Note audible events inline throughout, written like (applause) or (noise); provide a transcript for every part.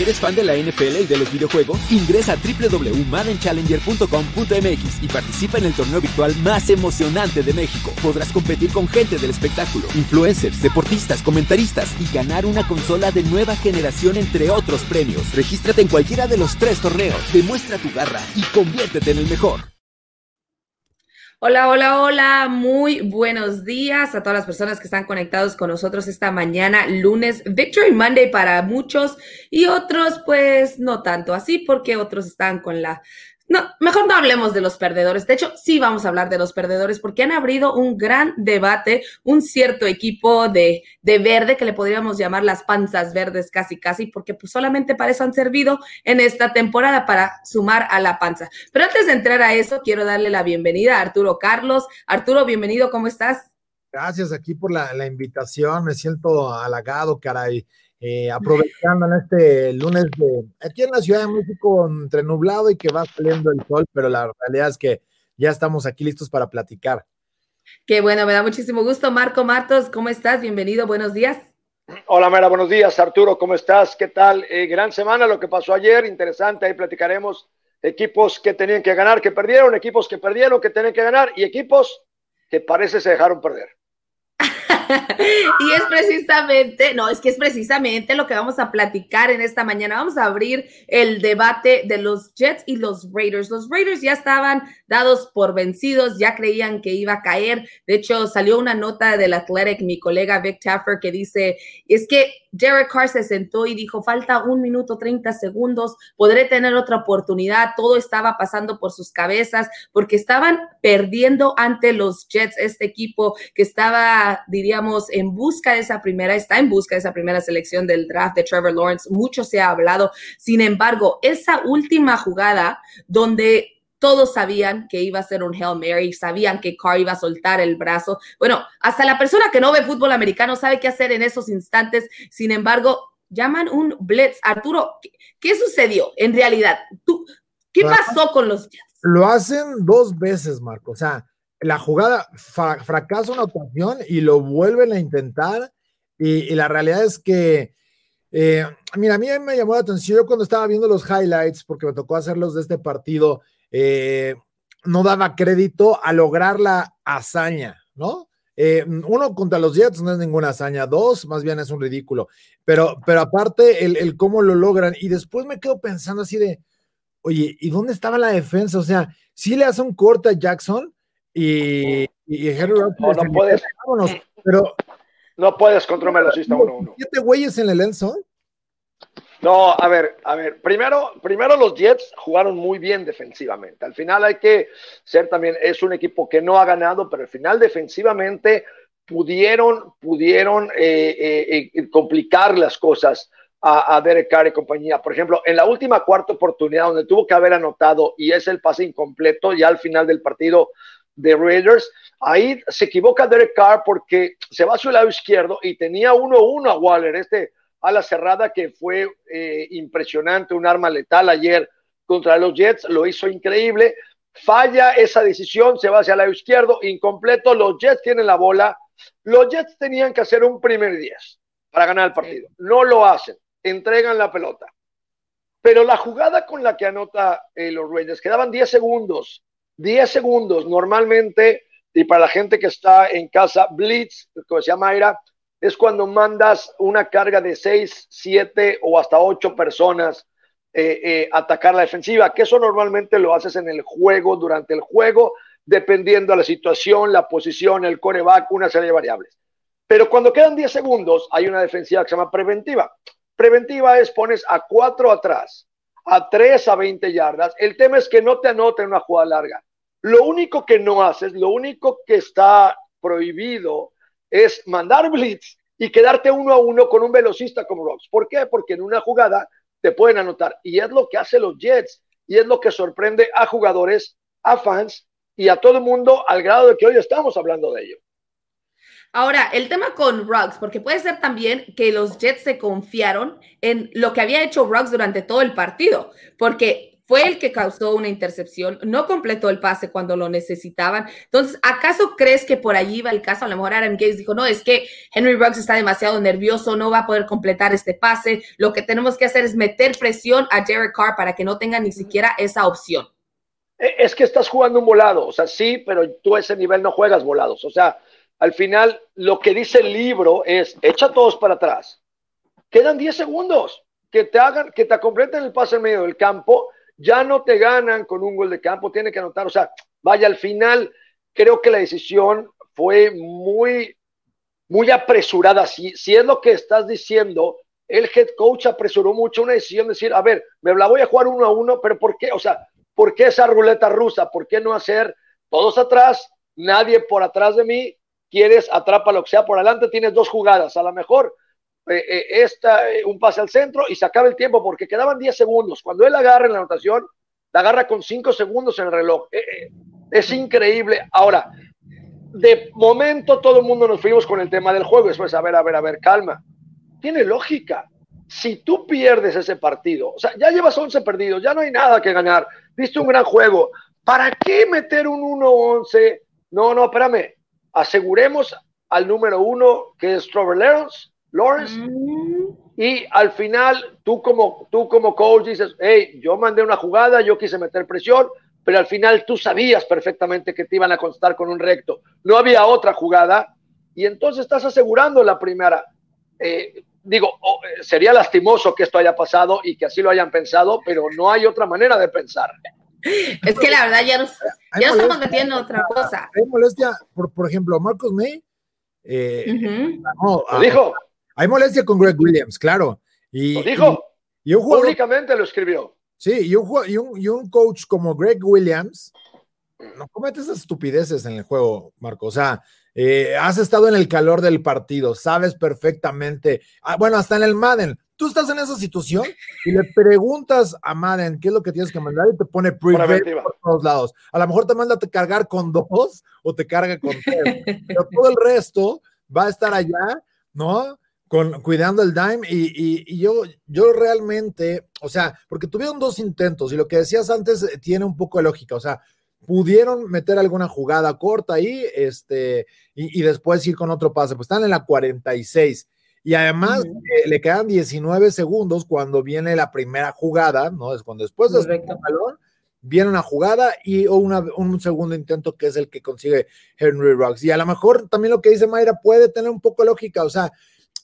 ¿Eres fan de la NFL y de los videojuegos? Ingresa a www.maddenchallenger.com.mx y participa en el torneo virtual más emocionante de México. Podrás competir con gente del espectáculo, influencers, deportistas, comentaristas y ganar una consola de nueva generación entre otros premios. Regístrate en cualquiera de los tres torneos, demuestra tu garra y conviértete en el mejor. Hola, hola, hola, muy buenos días a todas las personas que están conectados con nosotros esta mañana, lunes, Victory Monday para muchos y otros pues no tanto así porque otros están con la no, mejor no hablemos de los perdedores. De hecho, sí vamos a hablar de los perdedores porque han abrido un gran debate, un cierto equipo de, de verde que le podríamos llamar las panzas verdes casi casi, porque pues solamente para eso han servido en esta temporada, para sumar a la panza. Pero antes de entrar a eso, quiero darle la bienvenida a Arturo Carlos. Arturo, bienvenido, ¿cómo estás? Gracias aquí por la, la invitación, me siento halagado, caray. Eh, aprovechando en este lunes de aquí en la Ciudad de México entre nublado y que va saliendo el sol, pero la realidad es que ya estamos aquí listos para platicar. Qué bueno, me da muchísimo gusto. Marco Martos, ¿cómo estás? Bienvenido, buenos días. Hola, Mera, buenos días. Arturo, ¿cómo estás? ¿Qué tal? Eh, gran semana lo que pasó ayer, interesante, ahí platicaremos equipos que tenían que ganar, que perdieron, equipos que perdieron, que tenían que ganar y equipos que parece se dejaron perder. (laughs) (laughs) y es precisamente, no, es que es precisamente lo que vamos a platicar en esta mañana. Vamos a abrir el debate de los Jets y los Raiders. Los Raiders ya estaban dados por vencidos, ya creían que iba a caer. De hecho, salió una nota del Athletic, mi colega Vic Taffer, que dice, es que Derek Carr se sentó y dijo, falta un minuto 30 segundos, podré tener otra oportunidad. Todo estaba pasando por sus cabezas porque estaban perdiendo ante los Jets, este equipo que estaba, diríamos, en busca de esa primera, está en busca de esa primera selección del draft de Trevor Lawrence. Mucho se ha hablado. Sin embargo, esa última jugada donde todos sabían que iba a ser un Hail Mary, sabían que Carr iba a soltar el brazo. Bueno, hasta la persona que no ve fútbol americano sabe qué hacer en esos instantes. Sin embargo, llaman un blitz. Arturo, ¿qué, sucedió en realidad? ¿Tú, ¿Qué pasó con los Jets? Lo hacen dos veces, Marco. O sea, la jugada fracasa una ocasión y lo vuelven a intentar. Y, la realidad es que, eh, mira, a mí me llamó la atención yo cuando estaba viendo los highlights, porque me tocó hacerlos de este partido eh, no daba crédito a lograr la hazaña, ¿no? Eh, uno contra los Jets no es ninguna hazaña, dos más bien es un ridículo, pero, pero aparte el, cómo lo logran y después me quedo pensando así de, oye, ¿y dónde estaba la defensa? O sea, si le hace un corte a Jackson y, y Henry no, no puedes, pero no puedes contra un velocista uno uno. Siete güeyes en el enzo. No, a ver, a ver, primero, primero los Jets jugaron muy bien defensivamente. Al final hay que ser también, es un equipo que no ha ganado, pero al final defensivamente pudieron, pudieron eh, eh, eh, complicar las cosas a, a, Derek Carr y compañía. Por ejemplo, en la última cuarta oportunidad donde tuvo que haber anotado y es el pase incompleto ya al final del partido de Raiders, ahí se equivoca Derek Carr porque se va a su lado izquierdo y tenía 1-1 a Waller, este a la cerrada que fue eh, impresionante, un arma letal ayer contra los Jets, lo hizo increíble. Falla esa decisión, se va hacia el lado izquierdo, incompleto, los Jets tienen la bola. Los Jets tenían que hacer un primer 10 para ganar el partido. No lo hacen, entregan la pelota. Pero la jugada con la que anota eh, los Raiders, quedaban 10 segundos, 10 segundos normalmente, y para la gente que está en casa, Blitz, como se llama era, es cuando mandas una carga de seis, siete o hasta ocho personas eh, eh, atacar la defensiva, que eso normalmente lo haces en el juego, durante el juego, dependiendo de la situación, la posición, el coreback, una serie de variables. Pero cuando quedan 10 segundos, hay una defensiva que se llama preventiva. Preventiva es pones a cuatro atrás, a tres a 20 yardas. El tema es que no te anoten una jugada larga. Lo único que no haces, lo único que está prohibido es mandar (laughs) blitz y quedarte uno a uno con un velocista como Rocks. ¿Por qué? Porque en una jugada te pueden anotar. Y es lo que hace los Jets. Y es lo que sorprende a jugadores, a fans y a todo el mundo al grado de que hoy estamos hablando de ello. Ahora, el tema con Ruggs, porque puede ser también que los Jets se confiaron en lo que había hecho Ruggs durante todo el partido, porque fue el que causó una intercepción, no completó el pase cuando lo necesitaban. Entonces, ¿acaso crees que por allí va el caso? A lo mejor Adam Gates dijo, no, es que Henry Ruggs está demasiado nervioso, no va a poder completar este pase. Lo que tenemos que hacer es meter presión a Derek Carr para que no tenga ni siquiera esa opción. E, es que estás jugando un volado, o sea, sí, pero tú a ese nivel no juegas volados. O sea, al final lo que dice el libro es, echa todos para atrás. Quedan 10 segundos que te hagan, que te completen el pase en medio del campo ya no te ganan con un gol de campo, tiene que anotar, o sea, vaya, al final creo que la decisión fue muy, muy apresurada. Si, si es lo que estás diciendo, el head coach apresuró mucho una decisión de decir, a ver, me la voy a jugar uno a uno, pero ¿por qué? O sea, ¿por qué esa ruleta rusa? ¿Por qué no hacer todos atrás, nadie por atrás de mí? Quieres, atrapa lo que sea por adelante, tienes dos jugadas, a lo mejor eh, eh, esta, eh, un pase al centro y se acaba el tiempo porque quedaban 10 segundos. Cuando él agarra en la anotación, la agarra con 5 segundos en el reloj. es increíble. Ahora, de momento todo el mundo nos fuimos con el tema del juego. Después, a ver, a ver, a ver, calma. Tiene lógica. Si tú pierdes ese partido, o sea, ya llevas 11 perdidos, ya no hay nada que ganar, viste un gran juego, ¿para qué meter un 1-11? No, no, espérame, aseguremos al número uno que es Trevor Lawrence. Mm. Y al final, tú como, tú como coach dices, hey, yo mandé una jugada, yo quise meter presión, pero al final tú sabías perfectamente que te iban a constar con un recto. No había otra jugada y entonces estás asegurando la primera. Eh, digo, oh, eh, sería lastimoso que esto haya pasado y que así lo hayan pensado, pero no hay otra manera de pensar. Es que la verdad ya, nos, ya estamos metiendo otra cosa. Hay molestia, por, por ejemplo, Marcos May. Eh, ¿Lo dijo? Hay molestia con Greg Williams, claro. Y, lo dijo. Y, un Públicamente lo escribió. Sí, y un, y, un, y un coach como Greg Williams no comete esas estupideces en el juego, Marco. O sea, eh, has estado en el calor del partido, sabes perfectamente. Ah, bueno, hasta en el Madden. Tú estás en esa situación y le preguntas a Madden qué es lo que tienes que mandar y te pone prevent por todos lados. A lo mejor te manda a cargar con dos o te carga con tres, pero todo el resto va a estar allá, ¿no? Con, cuidando el dime y, yo, yo realmente, o sea, porque tuvieron dos intentos y lo que decías antes eh, tiene un poco de lógica, o sea, pudieron meter alguna jugada corta ahí, este, y, después ir con otro pase, pues están en la 46 y además eh, le quedan 19 segundos cuando viene la primera jugada, ¿no? Es cuando después de el balón viene una jugada y o un segundo intento que es el que consigue Henry Rocks. Y a lo mejor también lo que dice Mayra puede tener un poco de lógica, o sea,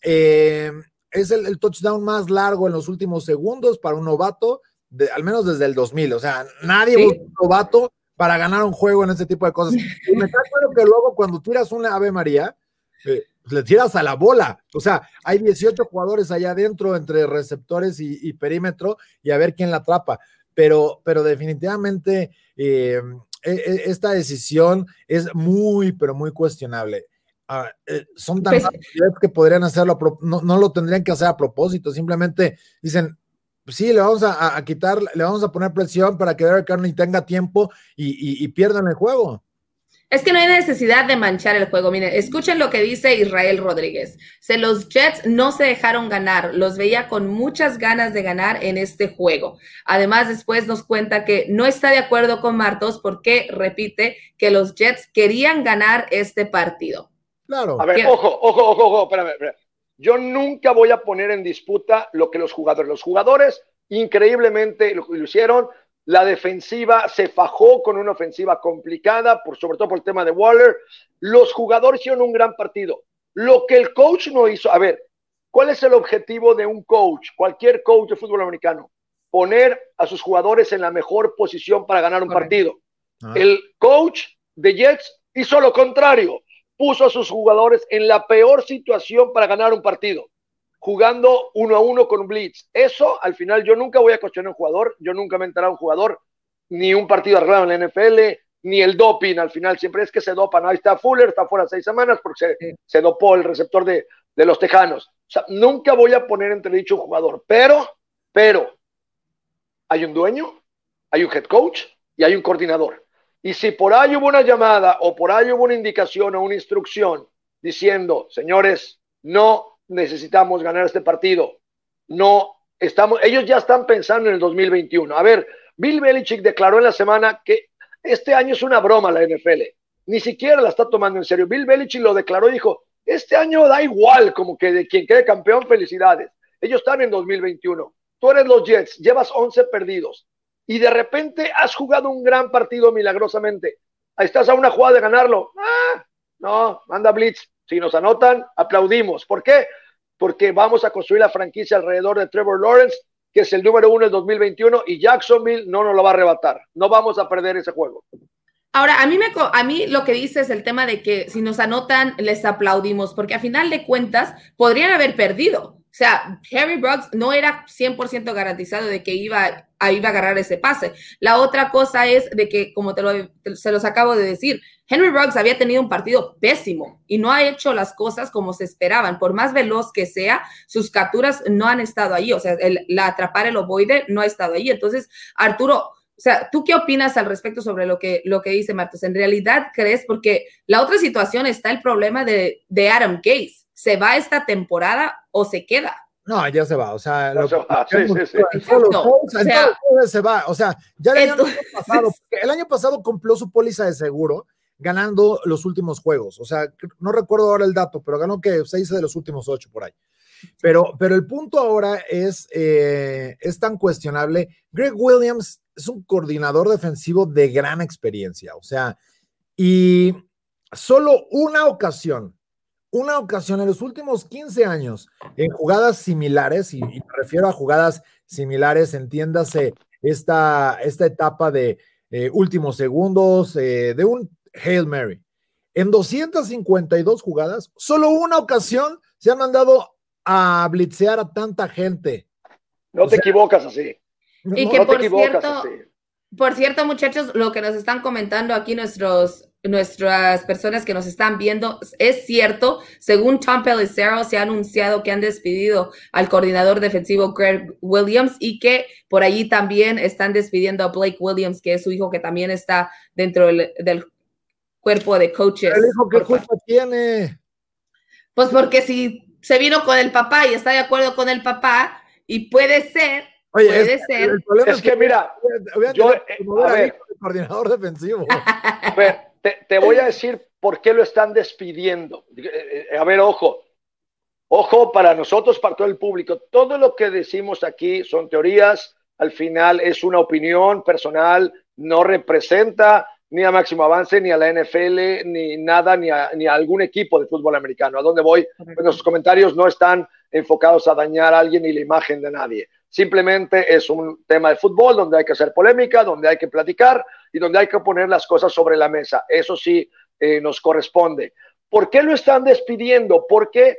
eh, es el, touchdown más largo en los últimos segundos para un novato, de, al menos desde el 2000. O sea, nadie un novato para ganar un juego en ese tipo de cosas. Y me está claro que luego cuando tiras una Ave María, eh, le tiras a la bola. O sea, hay 18 jugadores allá adentro entre receptores y, perímetro y a ver quién la atrapa. Pero, pero definitivamente eh, e, e, esta decisión es muy, pero muy cuestionable. Ah, eh, son tan pues que podrían hacerlo, no, no, lo tendrían que hacer a propósito, simplemente dicen, sí, le vamos a, quitar, le vamos a poner presión para que Derek Carney tenga tiempo y, y, pierdan el juego. Es que no hay necesidad de manchar el juego. Miren, escuchen lo que dice Israel Rodríguez. Se los Jets no se dejaron ganar, los veía con muchas ganas de ganar en este juego. Además, después nos cuenta que no está de acuerdo con Martos porque repite que los Jets querían ganar este partido. Claro. A ver, ojo, ojo, ojo, ojo, espérame, espérame. Yo nunca voy a poner en disputa lo que los jugadores. Los jugadores increíblemente lo, lo hicieron. La defensiva se fajó con una ofensiva complicada, por, sobre todo por el tema de Waller. Los jugadores hicieron un gran partido. Lo que el coach no hizo, a ver, ¿cuál es el objetivo de un coach? Cualquier coach de fútbol americano. Poner a sus jugadores en la mejor posición para ganar un partido. Ah. El coach de Jets hizo lo contrario puso a sus jugadores en la peor situación para ganar un partido, jugando uno a uno con blitz. Eso, al final, yo nunca voy a cuestionar a un jugador, yo nunca me he enterado a un jugador, ni un partido arreglado en la NFL, ni el doping, al final siempre es que se dopan. Ahí está Fuller, está fuera seis semanas porque se, dopó el receptor de, de los Tejanos. O sea, nunca voy a poner entre dicho un jugador, pero, pero, hay un dueño, hay un head coach y hay un coordinador. Y si por ahí hubo una llamada o por ahí hubo una indicación o una instrucción diciendo, señores, no necesitamos ganar este partido, no estamos, ellos ya están pensando en el 2021. A ver, Bill Belichick declaró en la semana que este año es una broma la NFL. Ni siquiera la está tomando en serio. Bill Belichick lo declaró y dijo, este año da igual, como que de quien quede campeón, felicidades. Ellos están en 2021. Tú eres los Jets, llevas 11 perdidos y de repente has jugado un gran partido milagrosamente. Estás a una jugada de ganarlo. Ah, no, manda Blitz. Si nos anotan, aplaudimos. ¿Por qué? Porque vamos a construir la franquicia alrededor de Trevor Lawrence, que es el número uno en 2021, y Jacksonville no nos lo va a arrebatar. No vamos a perder ese juego. Ahora, a mí, me, a mí lo que dice es el tema de que si nos anotan, les aplaudimos, porque a final de cuentas podrían haber perdido. O sea, Harry Brooks no era 100% garantizado de que iba a, iba a agarrar ese pase. La otra cosa es de que, como te lo, se los acabo de decir, Henry Brooks había tenido un partido pésimo y no ha hecho las cosas como se esperaban. Por más veloz que sea, sus capturas no han estado ahí. O sea, el, la atrapar el ovoide no ha estado ahí. Entonces, Arturo, o sea, ¿tú qué opinas al respecto sobre lo que, lo que dice Martos? ¿En realidad crees? Porque la otra situación está el problema de, de Adam Gaze ¿Se va esta temporada o se queda? No, ya se va, o sea, lo, se va, sí, sí, sí. se va, o sea, ya el año pasado, el año pasado cumplió su póliza de seguro ganando los últimos juegos, o sea, no recuerdo ahora el dato, pero ganó que seis de los últimos ocho por ahí. Pero, pero el punto ahora es, eh, es tan cuestionable. Greg Williams es un coordinador defensivo de gran experiencia, o sea, y solo una ocasión una ocasión en los últimos 15 años en jugadas similares, y, me refiero a jugadas similares, entiéndase esta, esta etapa de eh, últimos segundos eh, de un Hail Mary. En 252 jugadas, solo una ocasión se ha mandado a blitzear a tanta gente. No te equivocas así. Y que por cierto, por cierto, muchachos, lo que nos están comentando aquí nuestros nuestras personas que nos están viendo, es cierto, según Tom Pelissero, se ha anunciado que han despedido al coordinador defensivo Greg Williams y que por allí también están despidiendo a Blake Williams, que es su hijo que también está dentro del, cuerpo de coaches. ¿El hijo qué culpa tiene? Pues porque si se vino con el papá y está de acuerdo con el papá, y puede ser Oye, puede es, ser. El problema es, que, mira, yo, eh, a ver, coordinador defensivo. A ver, te, voy a decir por qué lo están despidiendo. Eh, eh, a ver, ojo, ojo para nosotros, para todo el público. Todo lo que decimos aquí son teorías, al final es una opinión personal, no representa ni a Máximo Avance, ni a la NFL, ni nada, ni a, ni a algún equipo de fútbol americano. ¿A dónde voy? Pues nuestros comentarios no están enfocados a dañar a alguien ni la imagen de nadie. Simplemente es un tema de fútbol donde hay que hacer polémica, donde hay que platicar y donde hay que poner las cosas sobre la mesa. Eso sí eh, nos corresponde. ¿Por qué lo están despidiendo? ¿Por qué?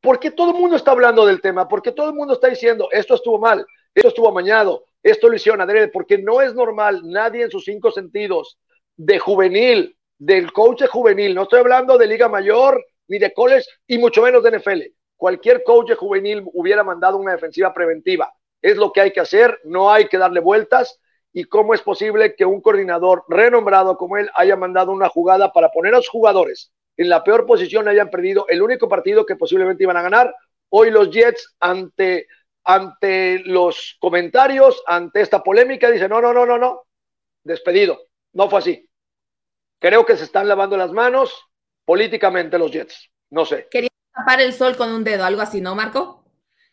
Porque todo el mundo está hablando del tema, porque todo el mundo está diciendo, esto estuvo mal, esto estuvo amañado, esto lo hicieron adrede, porque no es normal, nadie en sus cinco sentidos de juvenil, del coach juvenil, no estoy hablando de liga mayor ni de college y mucho menos de NFL. Cualquier coach juvenil hubiera mandado una defensiva preventiva es lo que hay que hacer, no hay que darle vueltas. ¿Y cómo es posible que un coordinador renombrado como él haya mandado una jugada para poner a los jugadores en la peor posición, hayan perdido el único partido que posiblemente iban a ganar? Hoy los Jets, ante, ante los comentarios, ante esta polémica, dicen, no, no, no, no, no, despedido. No fue así. Creo que se están lavando las manos políticamente los Jets. No sé. Quería tapar el sol con un dedo, algo así, ¿no, Marco?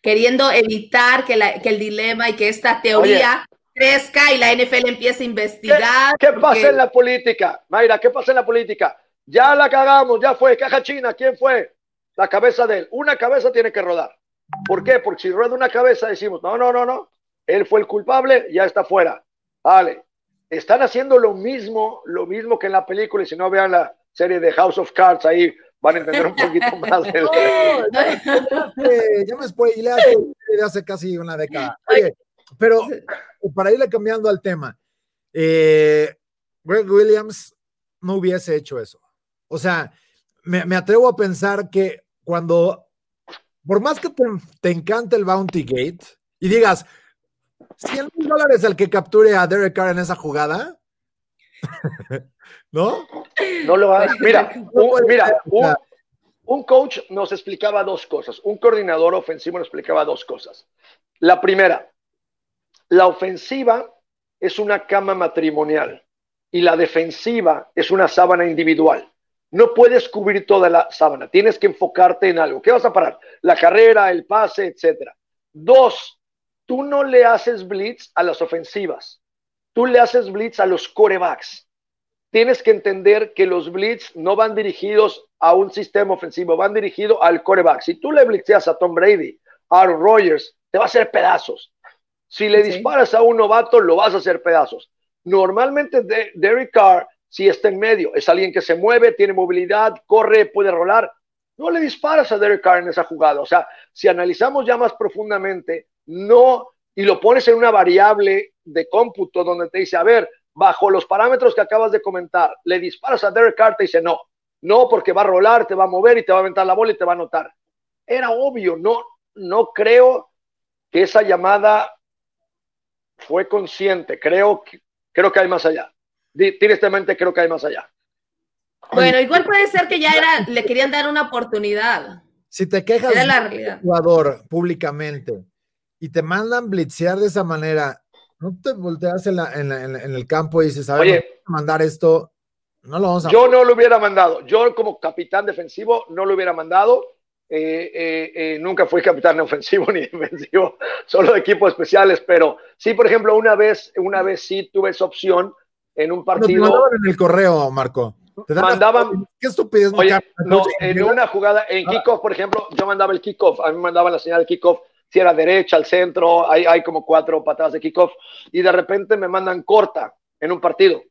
queriendo evitar que, el dilema y que esta teoría crezca y la NFL empiece a investigar. ¿Qué, pasa en la política? Mayra, ¿qué pasa en la política? Ya la cagamos, ya fue. Caja China, ¿quién fue? La cabeza de él. Una cabeza tiene que rodar. ¿Por qué? Porque si rueda una cabeza decimos, no, no, no, no. Él fue el culpable, ya está fuera. Vale. Están haciendo lo mismo, lo mismo que en la película, y si no vean la serie de House of Cards ahí, van a entender un (laughs) poquito más. Del... ya me spoilé hace, hace casi una década. Oye, pero para irle cambiando al tema, eh, Greg Williams no hubiese hecho eso. O sea, me, me atrevo a pensar que cuando, por más que te, te encante el Bounty Gate y digas, 100 mil dólares el que capture a Derek Carr en esa jugada, (laughs) ¿No? No lo va. (laughs) Mira, un, mira, un, coach nos explicaba dos cosas. Un coordinador ofensivo nos explicaba dos cosas. La primera, la ofensiva es una cama matrimonial y la defensiva es una sábana individual. No puedes cubrir toda la sábana, tienes que enfocarte en algo. ¿Qué vas a parar? La carrera, el pase, etcétera. Dos, tú no le haces blitz a las ofensivas, tú le haces blitz a los corebacks. Tienes que entender que los blitz no van dirigidos a un sistema ofensivo, van dirigidos al coreback. Si tú le blitzeas a Tom Brady, a Aaron Rodgers, te va a hacer pedazos. Si le disparas a un novato, lo vas a hacer pedazos. Normalmente Derek Carr, si está en medio, es alguien que se mueve, tiene movilidad, corre, puede rolar. No le disparas a Derek Carr en esa jugada. O sea, si analizamos ya más profundamente, no, y lo pones en una variable de cómputo donde te dice, a ver, bajo los parámetros que acabas de comentar, le disparas a Derek Carr, te dice, no, no, porque va a rolar, te va a mover y te va a aventar la bola y te va a anotar. Era obvio, no, no creo que esa llamada fue consciente. Creo que, creo que hay más allá. Tristemente creo que hay más allá. Bueno, igual puede ser que ya era, le querían dar una oportunidad. Si te quejas del jugador públicamente y te mandan blitzear de esa manera, no te volteas en, el campo y dices, a ver, mandar esto, no lo vamos a Yo no lo hubiera mandado. Yo como capitán defensivo no lo hubiera mandado eh, eh, eh, nunca fui capitán (laughs) ofensivo ni defensivo, (laughs) solo de equipos especiales, pero sí, por ejemplo, una vez, una vez sí tuve esa opción en un partido. mandaban en el correo, Marco. mandaban. Qué estupidez. no, en una jugada, en ah. kickoff, por ejemplo, yo mandaba el kickoff, a mí me mandaban la señal de kickoff, si era derecha, al centro, hay, hay como cuatro patadas de kickoff, y de repente me mandan corta en un partido.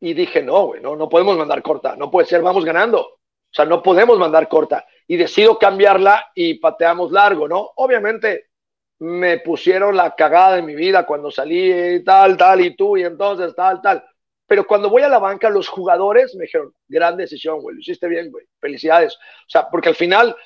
Y dije, no, güey, no, no podemos mandar corta, no puede ser, vamos ganando. O sea, no podemos mandar corta y decido cambiarla y pateamos largo, ¿no? Obviamente me pusieron la cagada de mi vida cuando salí tal, tal, y tú, y entonces tal, tal. Pero cuando voy a la banca, los jugadores me dijeron, gran decisión, güey, lo hiciste bien, güey, felicidades. O sea, porque al final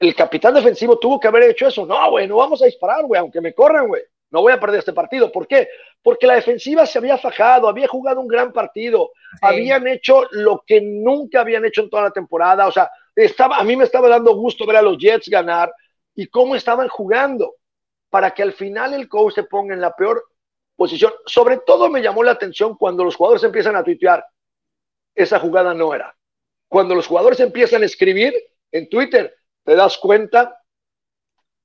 el capitán defensivo tuvo que haber hecho eso. No, güey, no vamos a disparar, güey, aunque me corran, güey. No voy a perder este partido. ¿Por qué? Porque la defensiva se había fajado, había jugado un gran partido, habían hecho lo que nunca habían hecho en toda la temporada. O sea, estaba, a mí me estaba dando gusto ver a los Jets ganar y cómo estaban jugando para que al final el coach se ponga en la peor posición. Sobre todo me llamó la atención cuando los jugadores empiezan a tuitear. Esa jugada no era. Cuando los jugadores empiezan a escribir en Twitter, te das cuenta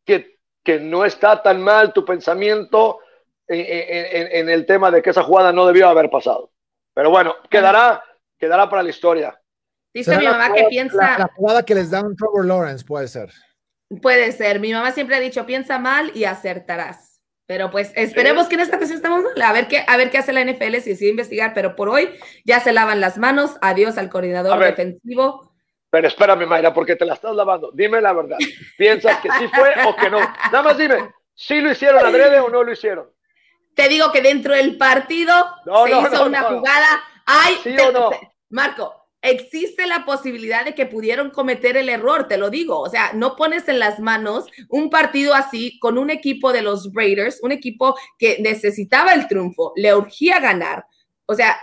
que, que no está tan mal tu pensamiento en, en, el tema de que esa jugada no debió haber pasado. Pero bueno, quedará, quedará para la historia. Dice mi mamá que piensa. La, jugada que les da un Trevor Lawrence puede ser. Puede ser. Mi mamá siempre ha dicho: piensa mal y acertarás. Pero pues esperemos que en esta ocasión estamos mal. A ver qué, a ver qué hace la NFL si decide investigar. Pero por hoy ya se lavan las manos. Adiós al coordinador defensivo. Pero espérame, Mayra, porque te la estás lavando. Dime la verdad. ¿Piensas que sí fue o que no? Nada más dime, ¿sí lo hicieron adrede o no lo hicieron? Te digo que dentro del partido se hizo una jugada. Ay, ¿Sí o no? Marco, existe la posibilidad de que pudieron cometer el error, te lo digo. O sea, no pones en las manos un partido así con un equipo de los Raiders, un equipo que necesitaba el triunfo, le urgía ganar. O sea,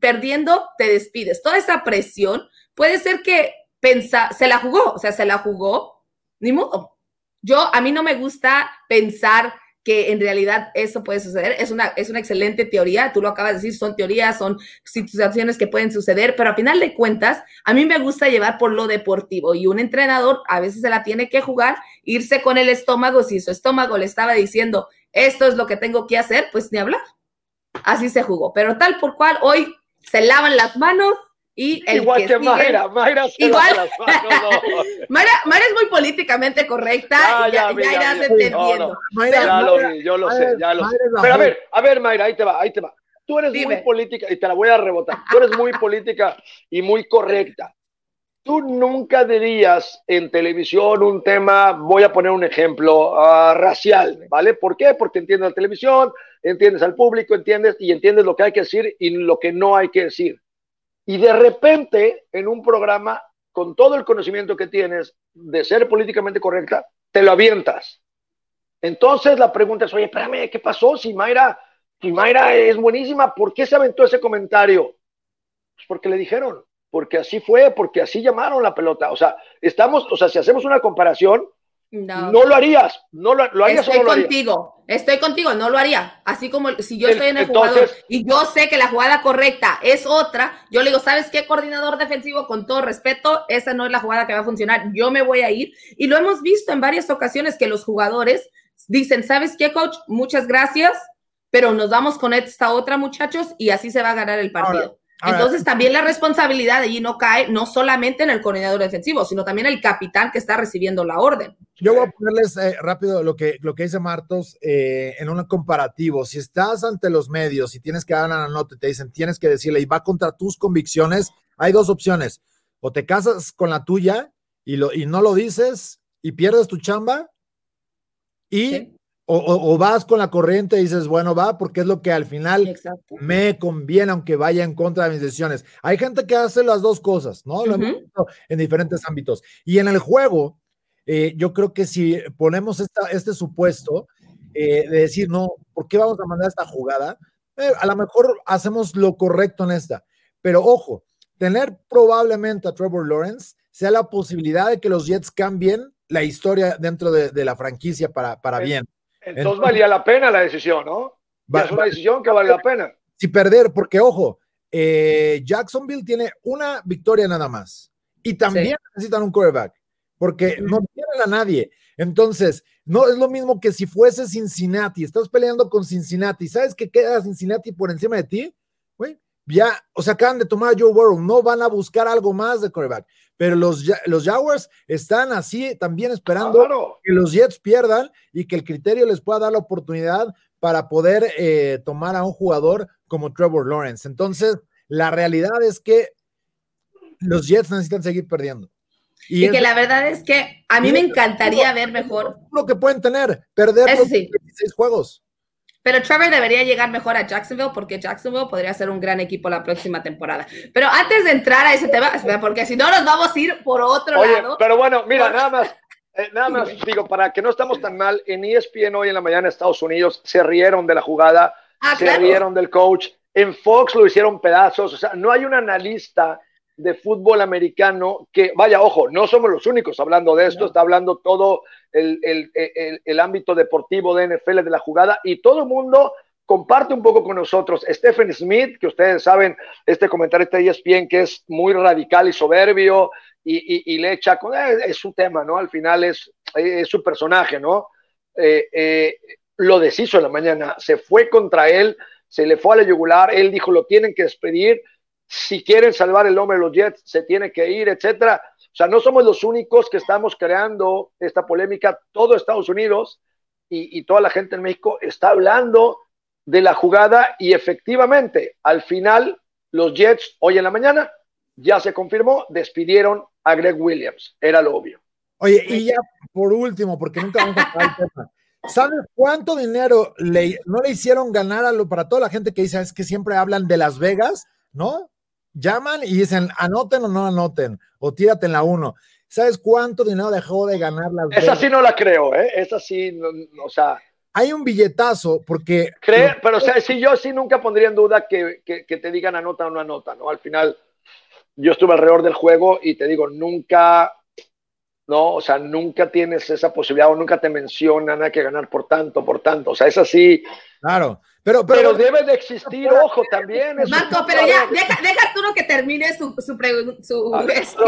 perdiendo, te despides. Toda esa presión puede ser que pensa, se la jugó, o sea, se la jugó, ni modo. Yo, a mí no me gusta pensar que en realidad eso puede suceder. Es una, es una excelente teoría, tú lo acabas de decir, son teorías, son situaciones que pueden suceder, pero a final de cuentas, a mí me gusta llevar por lo deportivo y un entrenador a veces se la tiene que jugar, irse con el estómago, si su estómago le estaba diciendo, esto es lo que tengo que hacer, pues ni hablar. Así se jugó, pero tal por cual hoy se lavan las manos, y el igual que, Mayra, Mayra, igual, (laughs) Mayra, Mayra, es muy políticamente correcta ah, y ya, ya, irás entendiendo. ya lo vi, yo lo sé, ya lo sé. Pero a ver, a ver, Mayra, ahí te va, ahí te va. Tú eres muy política, y te la voy a rebotar, tú eres muy política y muy correcta. Tú nunca dirías en televisión un tema, voy a poner un ejemplo, uh, racial, ¿vale? ¿Por qué? Porque entiendes la televisión, entiendes al público, entiendes y entiendes lo que hay que decir y lo que no hay que decir y de repente, en un programa, con todo el conocimiento que tienes de ser políticamente correcta, te lo avientas. Entonces la pregunta es, oye, espérame, ¿qué pasó? Si Mayra, si Mayra es buenísima, ¿por qué se aventó ese comentario? Pues porque le dijeron, porque así fue, porque así llamaron la pelota. O sea, estamos, o sea, si hacemos una comparación, No. lo harías, no lo, harías estoy o no lo contigo, estoy contigo, no lo haría. Así como si yo estoy en el jugador y yo sé que la jugada correcta es otra, yo le digo, ¿sabes qué, coordinador defensivo? Con todo respeto, esa no es la jugada que va a funcionar, yo me voy a ir. Y lo hemos visto en varias ocasiones que los jugadores dicen, ¿sabes qué, coach? Muchas gracias, pero nos vamos con esta otra, muchachos, y así se va a ganar el partido. Entonces también la responsabilidad de allí no cae no solamente en el coordinador defensivo, sino también el capitán que está recibiendo la orden. Yo voy a ponerles eh, rápido lo que, lo que dice Martos eh, en un comparativo. Si estás ante los medios y tienes que dar una nota y te dicen tienes que decirle y va contra tus convicciones, hay dos opciones. O te casas con la tuya y, lo, y no lo dices y pierdes tu chamba y o, vas con la corriente y dices, bueno, va, porque es lo que al final me conviene, aunque vaya en contra de mis decisiones. Hay gente que hace las dos cosas, ¿no? Lo hemos visto en diferentes ámbitos. Y en el juego, eh, yo creo que si ponemos esta, este supuesto eh, de decir, no, ¿por qué vamos a mandar esta jugada? Eh, a lo mejor hacemos lo correcto en esta. Pero ojo, tener probablemente a Trevor Lawrence sea la posibilidad de que los Jets cambien la historia dentro de, la franquicia para, para bien. Entonces, valía la pena la decisión, ¿no? es una decisión que vale la pena. Si perder, porque ojo, eh, Jacksonville tiene una victoria nada más y también necesitan un quarterback porque no tienen a nadie. Entonces, no es lo mismo que si fuese Cincinnati, estás peleando con Cincinnati, ¿sabes que queda Cincinnati por encima de ti? Ya, o sea, acaban de tomar a Joe Burrow, no van a buscar algo más de quarterback, pero los, los Jaguars están así también esperando que los Jets pierdan y que el criterio les pueda dar la oportunidad para poder eh, tomar a un jugador como Trevor Lawrence. Entonces, la realidad es que los Jets necesitan seguir perdiendo. Y, que la verdad es que a mí me encantaría ver mejor. Lo que pueden tener, perder los 16 juegos. Pero Trevor debería llegar mejor a Jacksonville porque Jacksonville podría ser un gran equipo la próxima temporada. Pero antes de entrar a ese tema, porque si no nos vamos a ir por otro lado. Pero bueno, mira, nada más, eh, nada más (laughs) digo, para que no estamos tan mal, en ESPN hoy en la mañana en Estados Unidos se rieron de la jugada, ah, se rieron del coach. En Fox lo hicieron pedazos, o sea, no hay un analista de fútbol americano que, vaya, ojo, no somos los únicos hablando de esto, está hablando todo el, el, ámbito deportivo de NFL de la jugada y todo el mundo comparte un poco con nosotros. Stephen Smith, que ustedes saben, este comentarista de ESPN que es muy radical y soberbio y, le echa, con, eh, es, su tema, ¿no? Al final es, es su personaje, ¿no? Eh, eh, lo deshizo en la mañana, se fue contra él, se le fue a la yugular, él dijo, lo tienen que despedir, si quieren salvar el nombre de los Jets, se tiene que ir, etcétera. O sea, no somos los únicos que estamos creando esta polémica. Todo Estados Unidos y, toda la gente en México está hablando de la jugada y efectivamente, al final, los Jets, hoy en la mañana, ya se confirmó, despidieron a Greg Williams. Era lo obvio. Oye, y ya por último, porque nunca vamos a el tema. ¿Sabes cuánto dinero le, no le hicieron ganar a lo, para toda la gente que dice, es que siempre hablan de Las Vegas, ¿no? Llaman y dicen, anoten o no anoten, o tírate en la uno. ¿Sabes cuánto dinero dejó de ganar la Esa sí no la creo, ¿eh? Esa sí, o sea. Hay un billetazo porque. Cree, pero o sea, si yo sí nunca pondría en duda que, que, que, te digan anota o no anota, ¿no? Al final, yo estuve alrededor del juego y te digo, nunca, ¿no? O sea, nunca tienes esa posibilidad o nunca te mencionan hay que ganar por tanto, por tanto. O sea, es así. Claro. Pero, pero, debe de existir, ojo, también. Marco, pero ya, deja, deja tú que termine su, su, su ah, es, lo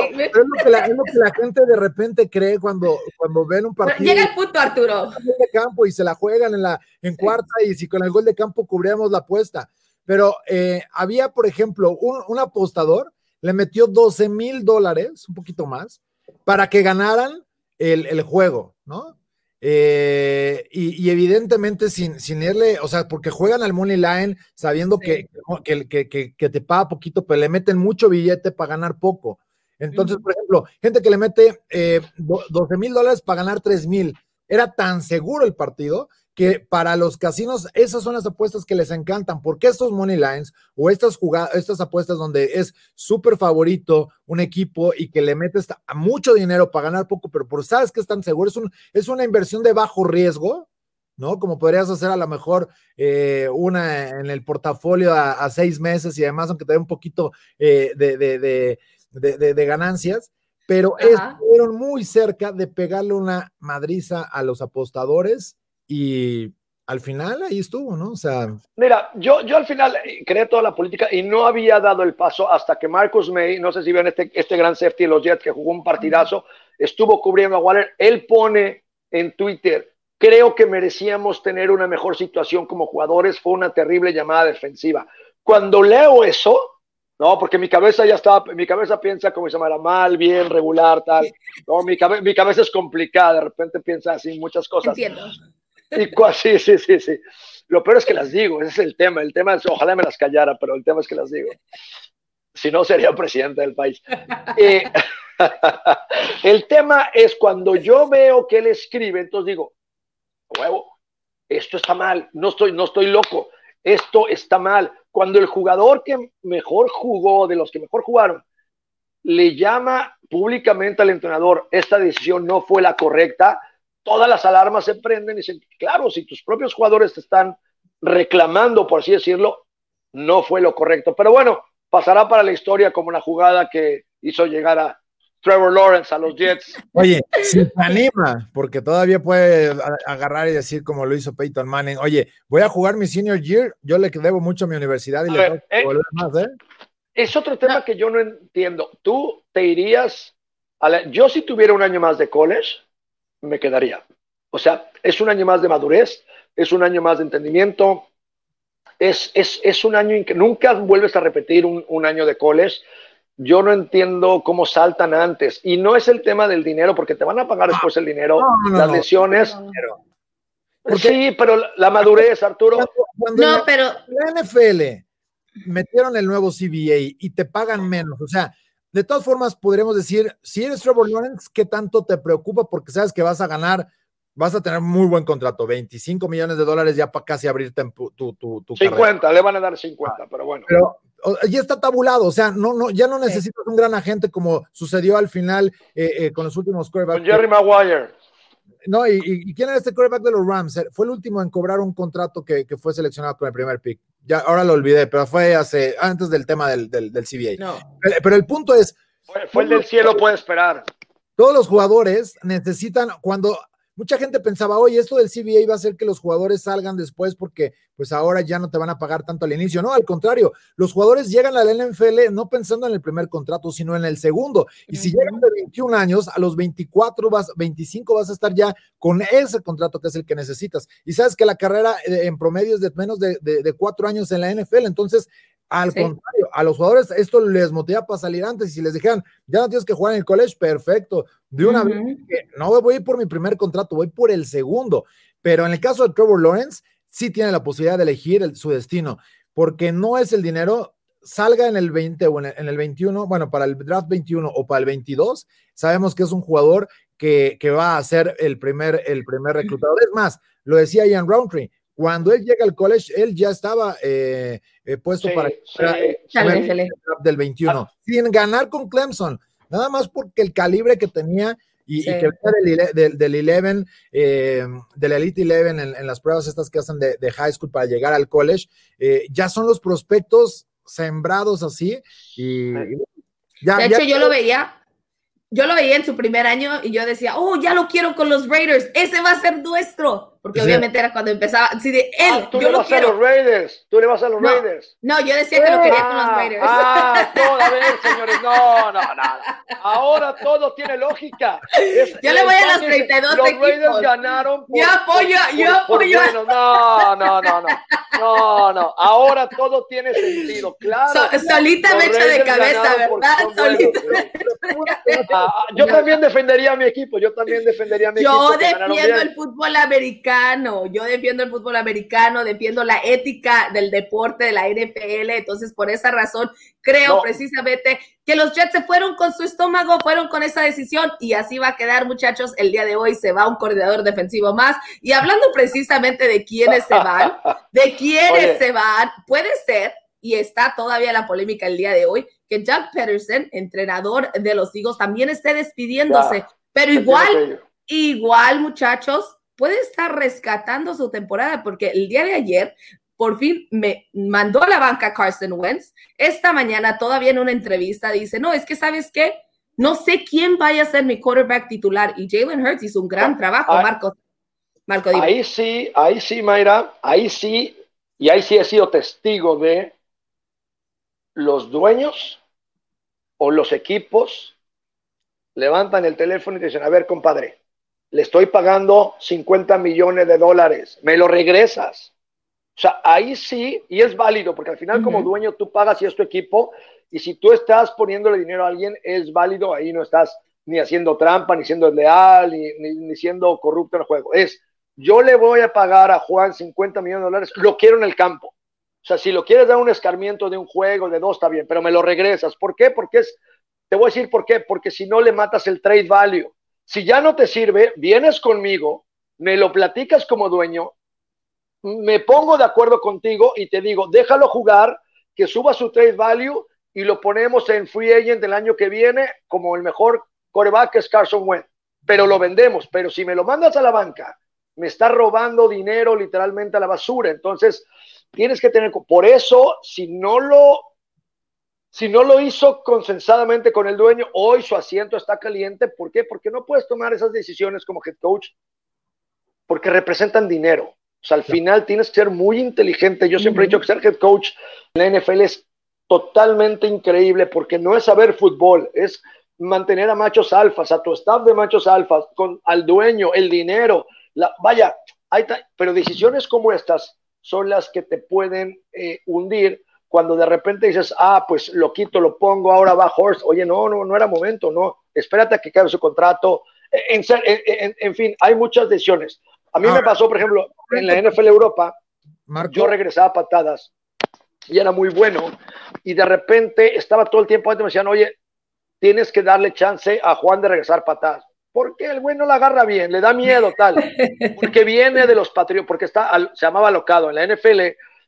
que la, es, lo que la, gente de repente cree cuando, cuando ven un partido. Llega el punto, Arturo. De campo y se la juegan en la en cuarta y si con el gol de campo cubríamos la apuesta. Pero eh, había, por ejemplo, un, un apostador, le metió 12 mil dólares, un poquito más, para que ganaran el, el juego, ¿no? Eh, y, evidentemente sin, sin irle, o sea, porque juegan al money line sabiendo que, que, que, te paga poquito, pero le meten mucho billete para ganar poco. Entonces, por ejemplo, gente que le mete eh, 12 mil dólares para ganar 3 mil. Era tan seguro el partido que para los casinos esas son las apuestas que les encantan, porque estos money lines o estas jugadas, estas apuestas donde es súper favorito un equipo y que le metes mucho dinero para ganar poco, pero por sabes que están seguros, es, un, es una inversión de bajo riesgo, ¿no? Como podrías hacer a lo mejor eh, una en el portafolio a, seis meses y además aunque te dé un poquito eh, de, de, de, de ganancias pero estuvieron muy cerca de pegarle una madriza a los apostadores y al final ahí estuvo, ¿no? O sea. Mira, yo, yo al final eh, creé toda la política y no había dado el paso hasta que Marcus May, no sé si ven este, este gran safety de los Jets que jugó un partidazo, estuvo cubriendo a Waller. Él pone en Twitter, creo que merecíamos tener una mejor situación como jugadores. Fue una terrible llamada defensiva. Cuando leo eso, no, porque mi cabeza ya está, mi cabeza piensa como se llama, mal, bien, regular, tal. No, mi, mi cabeza es complicada, de repente piensa así muchas cosas. Entiendo. Y sí, sí, sí, sí. Lo peor es que las digo, ese es el tema. El tema ojalá me las callara, pero el tema es que las digo. Si no, sería presidente del país. (laughs) El tema es cuando yo veo que él escribe, entonces digo, huevo, esto está mal, no estoy, no estoy loco, esto está mal. Cuando el jugador que mejor jugó, de los que mejor jugaron, le llama públicamente al entrenador, esta decisión no fue la correcta, todas las alarmas se prenden y dicen, claro, si tus propios jugadores te están reclamando, por así decirlo, no fue lo correcto. Pero bueno, pasará para la historia como la jugada que hizo llegar a Trevor Lawrence a los Jets. (laughs) Oye, si te anima, porque todavía puede agarrar y decir como lo hizo Peyton Manning, oye, voy a jugar mi senior year, yo le debo mucho a mi universidad y le tengo que eh, volver más, ¿eh? Es otro tema que yo no entiendo. Tú te irías a la, yo si tuviera un año más de college, me quedaría. O sea, es un año más de madurez, es un año más de entendimiento, es, es, es un año en que nunca vuelves a repetir un, un, año de college. Yo no entiendo cómo saltan antes. Y no es el tema del dinero, porque te van a pagar después el dinero, las lesiones. Sí, pero la madurez, Arturo. no, pero. La NFL metieron el nuevo CBA y te pagan menos. O sea, de todas formas, podríamos decir, si eres Trevor Lawrence, ¿qué tanto te preocupa? Porque sabes que vas a ganar, vas a tener muy buen contrato, 25 millones de dólares ya para casi abrirte tu, tu, tu 50, le van a dar 50, pero bueno. Pero ya está tabulado, o sea, no, no, ya no necesitas un gran agente como sucedió al final eh, eh, con los últimos quarterbacks. Con Jerry Maguire. No, y, quién era este quarterback de los Rams? Fue el último en cobrar un contrato que, que fue seleccionado con el primer pick ya ahora lo olvidé, pero fue hace, antes del tema del, del, del CBA. Pero, el punto es. Fue, el del cielo, puede esperar. Todos los jugadores necesitan, cuando mucha gente pensaba, oye, esto del CBA iba a hacer que los jugadores salgan después porque pues ahora ya no te van a pagar tanto al inicio. No, al contrario, los jugadores llegan a la NFL no pensando en el primer contrato, sino en el segundo. Y si llegan de 21 años, a los 24, vas, 25 vas a estar ya con ese contrato que es el que necesitas. Y sabes que la carrera eh, en promedio es de menos de, de, cuatro años en la NFL. Entonces, al contrario, a los jugadores esto les motiva para salir antes. Y si les dijeran, ya no tienes que jugar en el college, perfecto. De una vez, no voy a ir por mi primer contrato, voy por el segundo. Pero en el caso de Trevor Lawrence, sí tiene la posibilidad de elegir su destino, porque no es el dinero, salga en el 20 o en el, 21, bueno, para el draft 21 o para el 22, sabemos que es un jugador que, va a ser el primer, el primer reclutador. Es más, lo decía Ian Roundtree, cuando él llega al college, él ya estaba eh, eh, puesto para, el del 21, ah. sin ganar con Clemson, nada más porque el calibre que tenía y, que venga del, del, 11, eh, del Elite 11 en, las pruebas estas que hacen de, high school para llegar al college, ya son los prospectos sembrados así y, ya, de hecho yo lo veía yo lo veía en su primer año y yo decía, oh, ya lo quiero con los Raiders, ese va a ser nuestro. Porque obviamente era cuando empezaba, sí, de él, ah, tú yo le vas a los Raiders, tú le vas a los Raiders. No, yo decía que lo quería con los ah, Raiders. Ah, (laughs) toda vez, señores, no, no, no. Ahora todo tiene lógica. yo le voy a los 32 Los Raiders ganaron por, Yo apoyo, yo apoyo. no, no, no, no. No, no. Ahora todo tiene sentido, claro. solita me echo de cabeza, ¿verdad? Solita. Ah, yo también defendería a mi equipo, yo también defendería a mi equipo. Yo defiendo el fútbol americano yo defiendo el fútbol americano, defiendo la ética del deporte de la NFL, entonces por esa razón creo precisamente que los Jets se fueron con su estómago, fueron con esa decisión y así va a quedar muchachos, el día de hoy se va un coordinador defensivo más y hablando precisamente de quiénes se van, (laughs) de quiénes se van, puede ser y está todavía la polémica el día de hoy, que Doug Peterson, entrenador de los Eagles, también esté despidiéndose. pero igual, igual, muchachos, puede estar rescatando su temporada porque el día de ayer por fin me mandó a la banca Carson Wentz. Esta mañana todavía en una entrevista dice, no, es que sabes qué, No sé quién vaya a ser mi quarterback titular y Jalen Hurts hizo un gran trabajo, Marco. Marco ahí sí, ahí sí, Mayra, ahí sí, y ahí sí he sido testigo de los dueños o los equipos levantan el teléfono y dicen, a ver, compadre, le estoy pagando 50 millones de dólares, me lo regresas. O sea, ahí sí, y es válido, porque al final como dueño tú pagas y es tu equipo, y si tú estás poniéndole dinero a alguien, es válido, ahí no estás ni haciendo trampa, ni siendo leal, ni, ni, siendo corrupto en el juego. Es, yo le voy a pagar a Juan 50 millones de dólares, lo quiero en el campo. O sea, si lo quieres dar un escarmiento de un juego, de dos, está bien, pero me lo regresas. ¿Por qué? Porque es, te voy a decir por qué, porque si no le matas el trade value. Si ya no te sirve, vienes conmigo, me lo platicas como dueño, me pongo de acuerdo contigo y te digo, déjalo jugar, que suba su trade value y lo ponemos en free agent del año que viene como el mejor coreback que es Carson Wentz. Pero lo vendemos. Pero si me lo mandas a la banca, me está robando dinero literalmente a la basura. Entonces, tienes que tener, por eso, si no lo, si no lo hizo consensadamente con el dueño, hoy su asiento está caliente. ¿Por qué? Porque no puedes tomar esas decisiones como head coach, porque representan dinero. O sea, al final tienes que ser muy inteligente. Yo siempre he dicho que ser head coach en la NFL es totalmente increíble porque no es saber fútbol, es mantener a machos alfas, a tu staff de machos alfas, con, al dueño, el dinero. La, vaya, hay pero decisiones como estas son las que te pueden eh, hundir cuando de repente dices, ah, pues lo quito, lo pongo, ahora va Horst. Oye, no, no, no era momento, no. Espérate a que acabe su contrato. En, en, en, fin, hay muchas decisiones. A mí me pasó, por ejemplo, en la NFL Europa, yo regresaba patadas y era muy bueno. Y de repente estaba todo el tiempo antes, me decían, oye, tienes que darle chance a Juan de regresar patadas porque el güey no la agarra bien, le da miedo tal, (laughs) porque viene de los Patriotas, porque está, se llamaba locado. En la NFL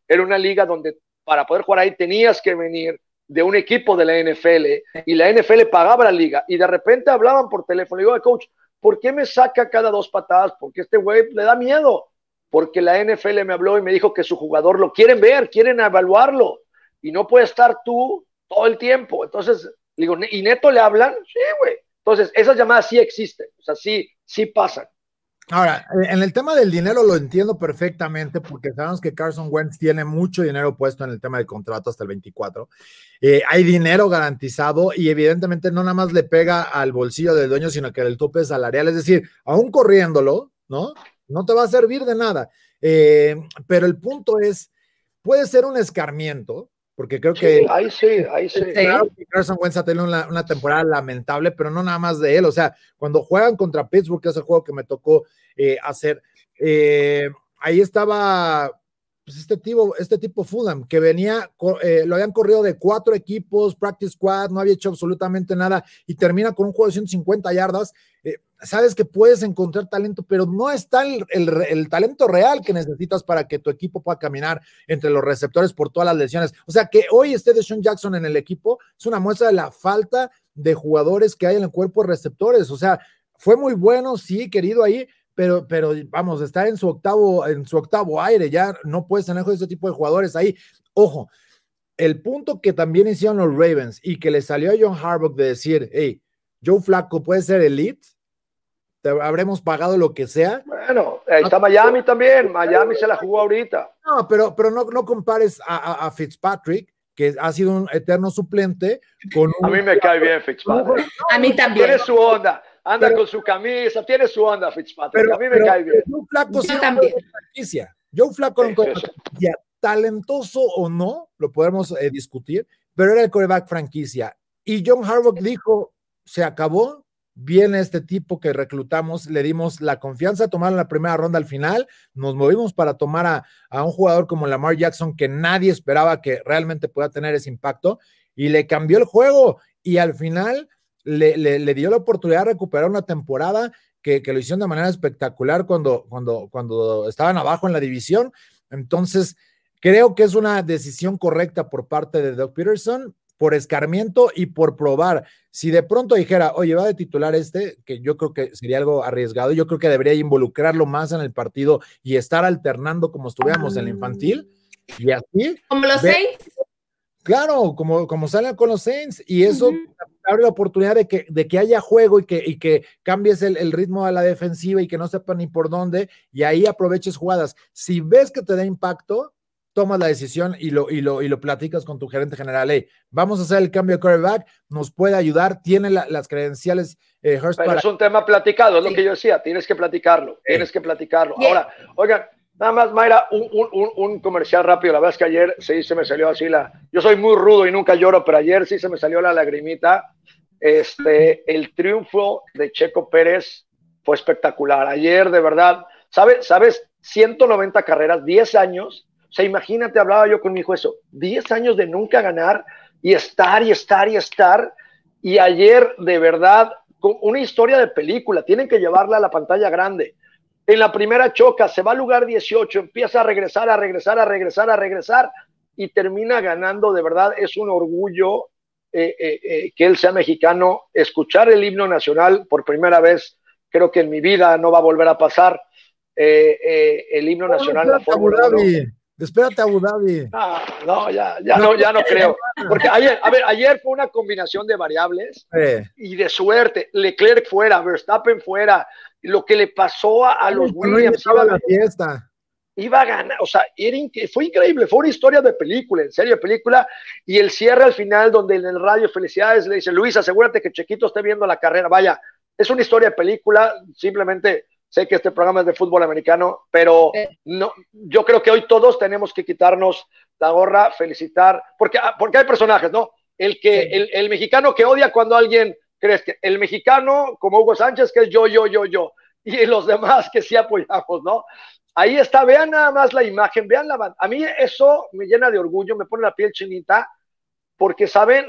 era una liga donde para poder jugar ahí tenías que venir de un equipo de la NFL y la NFL pagaba la liga y de repente hablaban por teléfono. Y digo, coach, ¿por qué me saca cada dos patadas? Porque este güey le da miedo. Porque la NFL me habló y me dijo que su jugador lo quieren ver, quieren evaluarlo y no puede estar tú todo el tiempo. Entonces, digo, ¿y neto le hablan? Sí, güey entonces, esas llamadas sí existen, o sea, sí, sí pasan. Ahora, en el tema del dinero lo entiendo perfectamente porque sabemos que Carson Wentz tiene mucho dinero puesto en el tema del contrato hasta el 24. Eh, hay dinero garantizado y evidentemente no nada más le pega al bolsillo del dueño, sino que el tope salarial. Es decir, aún corriéndolo, ¿no? No te va a servir de nada. Eh, pero el punto es, puede ser un escarmiento, porque creo que. ahí sí, ahí sí. Claro que Carson Wentz ha tenido una, temporada lamentable, pero no nada más de él. O sea, cuando juegan contra Pittsburgh, que es el juego que me tocó eh, hacer, eh, ahí estaba pues este tipo, este tipo Fulham, que venía, eh, lo habían corrido de cuatro equipos, practice squad, no había hecho absolutamente nada y termina con un juego de 150 yardas. Sabes que puedes encontrar talento, pero no está el, el, talento real que necesitas para que tu equipo pueda caminar entre los receptores por todas las lesiones. O sea, que hoy esté Deshaun Jackson en el equipo es una muestra de la falta de jugadores que hay en el cuerpo de receptores. O sea, fue muy bueno, sí, querido ahí, pero, pero vamos, está en su octavo, en su octavo aire, ya no puedes tener ese tipo de jugadores ahí. Ojo, el punto que también hicieron los Ravens y que le salió a John Harbaugh de decir, hey, Joe Flaco puede ser elite, te habremos pagado lo que sea. Bueno, ahí está Miami también, Miami se la jugó ahorita. No, pero, pero no, no compares a, Fitzpatrick, que ha sido un eterno suplente, con A mí me cae bien Fitzpatrick. A mí también. Tiene su onda anda con su camisa, tiene su onda Fitzpatrick. a mí me cae bien. Joe Flaco sí también. franquicia. Joe Flaco franquicia. Talentoso o no, lo podemos eh, discutir, pero era el coreback franquicia. Y John Harbaugh dijo, se acabó, viene este tipo que reclutamos, le dimos la confianza, tomaron la primera ronda al final, nos movimos para tomar a, un jugador como Lamar Jackson que nadie esperaba que realmente pueda tener ese impacto y le cambió el juego y al final le, dio la oportunidad de recuperar una temporada que, lo hicieron de manera espectacular cuando, cuando, cuando estaban abajo en la división. Entonces, creo que es una decisión correcta por parte de Doug Peterson por escarmiento y por probar. Si de pronto dijera, oye, va de titular este, que yo creo que sería algo arriesgado, yo creo que debería involucrarlo más en el partido y estar alternando como estuviéramos en la infantil. Y así. Como los Saints. Claro, como, como salen con los Saints. Y eso abre la oportunidad de que, de que haya juego y que, y que cambies el, el, ritmo a la defensiva y que no sepan ni por dónde, y ahí aproveches jugadas. Si ves que te da impacto, tomas la decisión y lo, y lo, y lo platicas con tu gerente general. Hey, vamos a hacer el cambio de quarterback, nos puede ayudar, tiene las credenciales. Eh, Pero es un tema platicado, es lo que yo decía, tienes que platicarlo, tienes que platicarlo. Ahora, oigan, nada más, Mayra, un, un, un, comercial rápido. La verdad es que ayer sí se me salió así la. Yo soy muy rudo y nunca lloro, pero ayer sí se me salió la lagrimita. Este, el triunfo de Checo Pérez fue espectacular. Ayer, de verdad, ¿sabes? ¿Sabes? 190 carreras, 10 años sea, imagínate, hablaba yo con mi hijo eso, 10 años de nunca ganar y estar y estar y estar. Y ayer, de verdad, una historia de película, tienen que llevarla a la pantalla grande. En la primera choca, se va al lugar 18, empieza a regresar, a regresar, a regresar, a regresar y termina ganando. De verdad, es un orgullo eh, eh, eh, que él sea mexicano. Escuchar el himno nacional por primera vez, creo que en mi vida no va a volver a pasar. el himno nacional la Fórmula 1. Espérate Abu Dhabi. Ah, no, ya, ya no, ya no creo. Porque ayer, a ver, ayer fue una combinación de variables y de suerte. Leclerc fuera, Verstappen fuera. Lo que le pasó a, los Williams. Iba a la fiesta. Iba a ganar, o sea, fue increíble, fue una historia de película, en serio, de película. Y el cierre al final, donde en el radio Felicidades le dice, Luis, asegúrate que Chequito esté viendo la carrera. Vaya, es una historia de película, simplemente Sé que este programa es de fútbol americano, pero no, yo creo que hoy todos tenemos que quitarnos la gorra, felicitar, porque, ah, porque hay personajes, ¿no? El, que, el, mexicano que odia cuando alguien crees que el mexicano como Hugo Sánchez, que es yo, yo, yo, yo, (laughs) y los demás que sí apoyamos, ¿no? Ahí está, vean nada más la imagen, vean la A mí eso me llena de orgullo, me pone la piel chinita, porque saben,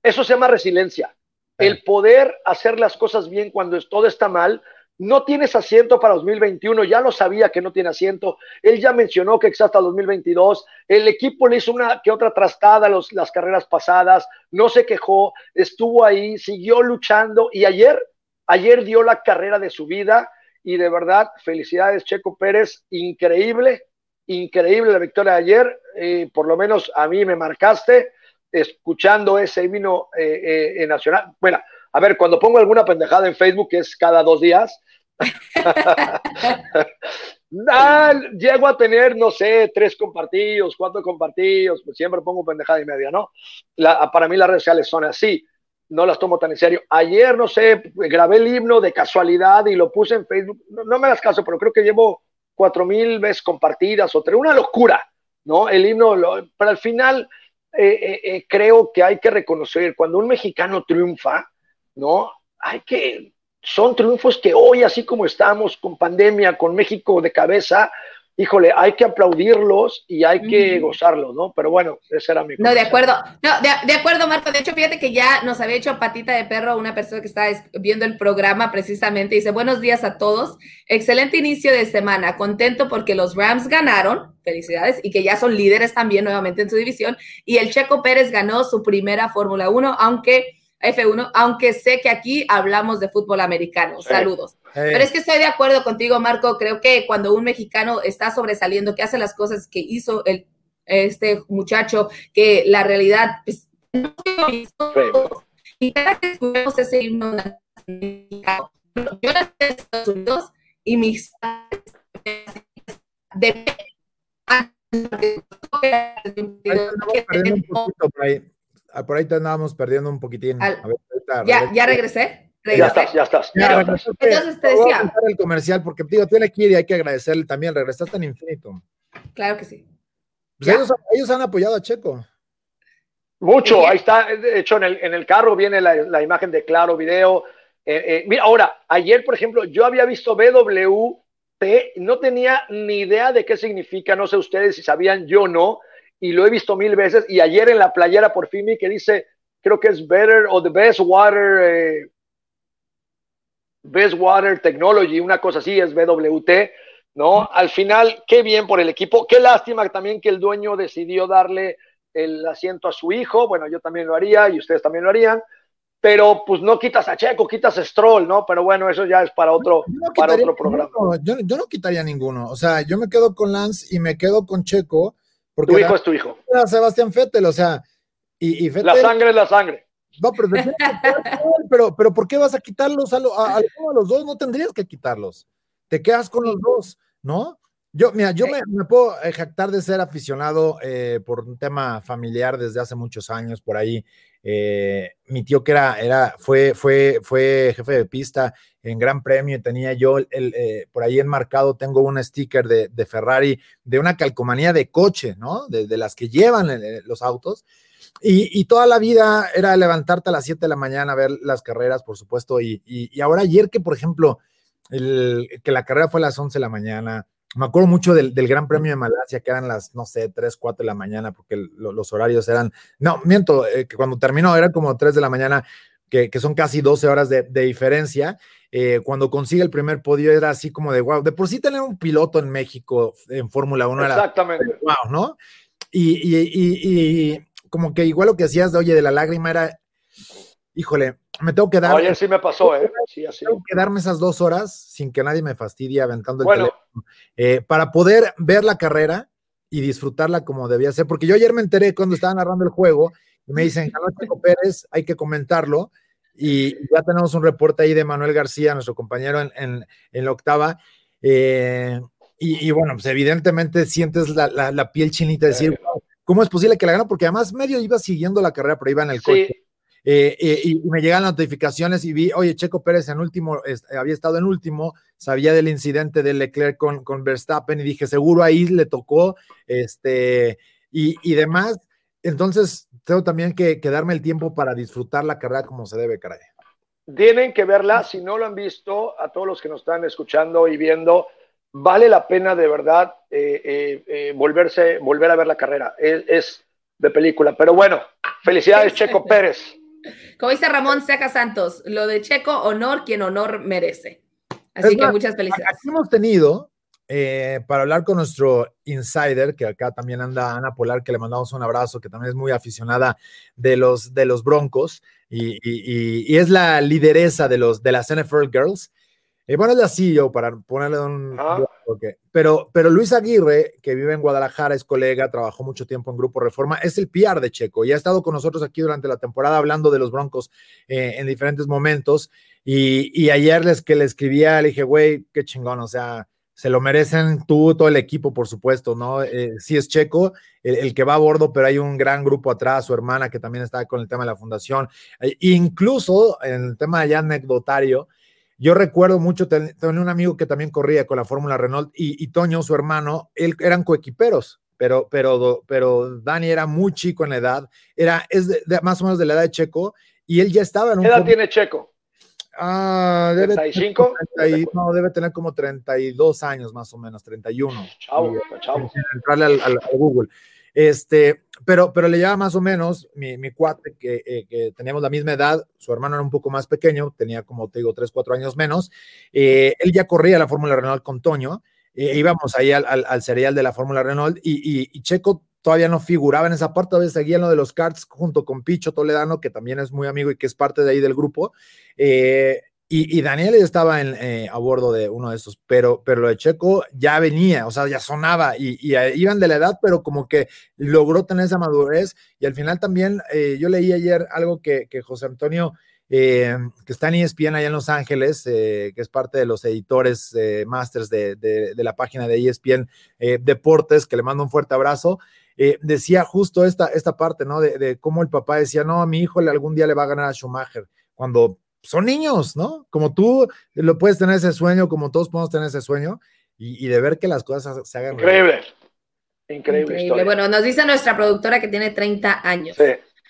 eso se llama resiliencia. El poder hacer las cosas bien cuando todo está mal, no tienes asiento para 2021, ya lo sabía que no tiene asiento, él ya mencionó que está hasta 2022, el equipo le hizo una que otra trastada los, las carreras pasadas, no se quejó, estuvo ahí, siguió luchando y ayer, ayer dio la carrera de su vida y de verdad, felicidades Checo Pérez, increíble, increíble la victoria de ayer, eh, por lo menos a mí me marcaste escuchando ese vino eh, eh, nacional. Bueno, a ver, cuando pongo alguna pendejada en Facebook, que es cada dos días, (laughs) ah, llego a tener, no sé, tres compartidos, cuatro compartidos, pues siempre pongo pendejada y media, ¿no? para mí las redes sociales son así, no las tomo tan en serio. Ayer, no sé, grabé el himno de casualidad y lo puse en Facebook, no, me das caso, pero creo que llevo cuatro mil veces compartidas o tres, una locura, ¿no? El himno, pero al final eh, eh, eh, creo que hay que reconocer, cuando un mexicano triunfa, ¿no? Hay que, son triunfos que hoy, así como estamos con pandemia, con México de cabeza, híjole, hay que aplaudirlos y hay que gozarlos, ¿no? Pero bueno, ese era mi. No, de acuerdo. No, de, acuerdo, Marco. De hecho, fíjate que ya nos había hecho patita de perro una persona que estaba viendo el programa precisamente. Dice: Buenos días a todos. Excelente inicio de semana. Contento porque los Rams ganaron. Felicidades. Y que ya son líderes también nuevamente en su división. Y el Checo Pérez ganó su primera Fórmula 1, aunque F1, aunque sé que aquí hablamos de fútbol americano. Saludos. Pero es que estoy de acuerdo contigo, Marco. Creo que cuando un mexicano está sobresaliendo, que hace las cosas que hizo el, este muchacho, que la realidad, pues, no y cada que escuchamos ese himno yo nací en Estados Unidos y mis de Ah, por ahí te andábamos perdiendo un poquitín. ya, ya regresé. Ya estás, ya estás. Entonces te decía. el comercial porque digo, tiene que ir y hay que agradecerle también. Regresaste en infinito. Claro que sí. Pues ellos, han apoyado a Checo. Mucho, ahí está. De hecho, en el, en el carro viene la, imagen de Claro Video. Eh, eh, mira, ahora, ayer, por ejemplo, yo había visto BWT, no tenía ni idea de qué significa, no sé ustedes si sabían, yo no y lo he visto mil veces. Y ayer en la playera por fin que dice, creo que es Better o The Best Water, eh, Best Water Technology, una cosa así, es BWT, ¿no? Al final, qué bien por el equipo. Qué lástima también que el dueño decidió darle el asiento a su hijo. Bueno, yo también lo haría y ustedes también lo harían. Pero pues no quitas a Checo, quitas a Stroll, ¿no? Pero bueno, eso ya es para otro, para otro programa. yo, yo, no quitaría ninguno. O sea, yo me quedo con Lance y me quedo con Checo tu hijo es tu hijo. Sebastián Fettel, o sea, y, La sangre es la sangre. No, pero, pero, pero ¿por qué vas a quitarlos a, a, los dos? No tendrías que quitarlos. Te quedas con los dos, ¿no? Yo, mira, yo me, puedo jactar de ser aficionado eh, por un tema familiar desde hace muchos años por ahí. Eh, mi tío que era, era, fue, fue, fue jefe de pista en Gran Premio y tenía yo el, eh, por ahí enmarcado, tengo un sticker de, Ferrari, de una calcomanía de coche, ¿no? De, las que llevan los autos. Y, toda la vida era levantarte a las 7 de la mañana a ver las carreras, por supuesto. Y, ahora ayer que, por ejemplo, que la carrera fue a las 11 de la mañana, me acuerdo mucho del, Gran Premio de Malasia, que eran las, no sé, 3, 4 de la mañana, porque los horarios eran, no, miento, eh, que cuando terminó eran como 3 de la mañana, que, son casi 12 horas de, diferencia. Eh, cuando consigue el primer podio era así como de wow, de por sí tener un piloto en México en Fórmula 1 era Exactamente. (laughs) wow, ¿no? Y, y, como que igual lo que hacías de oye, de la lágrima era, híjole, me tengo que dar. Ayer sí me pasó, ¿eh? Sí, así. Tengo que darme esas dos horas sin que nadie me fastidie aventando el teléfono eh, para poder ver la carrera y disfrutarla como debía ser. Porque yo ayer me enteré cuando estaba narrando el juego y me dicen, Chico Pérez, hay que comentarlo. Y ya tenemos un reporte ahí de Manuel García, nuestro compañero en, en, la octava. Eh, y, bueno, pues evidentemente sientes la, la, piel chinita de decir, ¿cómo es posible que la ganó? Porque además medio iba siguiendo la carrera, pero iba en el coche. Eh, eh, y, me llegan notificaciones y vi, oye, Checo Pérez en último, había estado en último, sabía del incidente de Leclerc con, con Verstappen y dije, seguro ahí le tocó, este, y, y demás. Entonces, tengo también que, darme el tiempo para disfrutar la carrera como se debe, caray. Tienen que verla, si no lo han visto, a todos los que nos están escuchando y viendo, vale la pena de verdad eh, volverse, volver a ver la carrera. Es, es de película. Pero bueno, felicidades, Checo Pérez. Como dice Ramón Seca Santos, lo de Checo, honor quien honor merece. Así que muchas felicidades. Aquí hemos tenido, eh, para hablar con nuestro insider, que acá también anda Ana Polar, que le mandamos un abrazo, que también es muy aficionada de los, de los Broncos y, es la lideresa de, los, de las NFL Girls. Y bueno, es la CEO para ponerle un... Ah. Pero, pero Luis Aguirre, que vive en Guadalajara, es colega, trabajó mucho tiempo en Grupo Reforma, es el PR de Checo y ha estado con nosotros aquí durante la temporada hablando de los Broncos eh, en diferentes momentos. Y, ayer les que le escribía, le dije, güey, qué chingón, o sea, se lo merecen tú, todo el equipo, por supuesto, ¿no? Eh, sí es Checo, el, que va a bordo, pero hay un gran grupo atrás, su hermana que también está con el tema de la fundación, e incluso en el tema ya anecdotario, yo recuerdo mucho, tenía un amigo que también corría con la Fórmula Renault y, Toño, su hermano, él, eran coequiperos, pero, pero, pero Dani era muy chico en la edad, era, es más o menos de la edad de Checo y él ya estaba en un... ¿Qué edad tiene Checo? Ah, debe Tener, no, debe tener como 32 años más o menos, 31. Chavo, chavo. Entrarle al, Google. Este, pero, pero le lleva más o menos mi, mi cuate que, eh, que, teníamos la misma edad, su hermano era un poco más pequeño, tenía como te digo, 3, 4 años menos. Eh, él ya corría la Fórmula Renault con Toño, eh, íbamos ahí al, al, serial de la Fórmula Renault y, y, Checo todavía no figuraba en esa parte, todavía seguía en lo de los karts junto con Picho Toledano, que también es muy amigo y que es parte de ahí del grupo. Eh, y, Daniel estaba eh, a bordo de uno de esos, pero, pero lo de Checo ya venía, o sea, ya sonaba y, iban de la edad, pero como que logró tener esa madurez. Y al final también, eh, yo leí ayer algo que, José Antonio, eh, que está en ESPN allá en Los Ángeles, que es parte de los editores masters de, de, la página de ESPN Deportes, que le mando un fuerte abrazo. Decía justo esta, esta parte, ¿no? De, de cómo el papá decía, no, a mi hijo algún día le va a ganar a Schumacher, cuando son niños, ¿no? Como tú lo puedes tener ese sueño, como todos podemos tener ese sueño, y, de ver que las cosas se hagan. Increíble. Increíble. Increíble. Bueno, nos dice nuestra productora que tiene 30 años. Sí.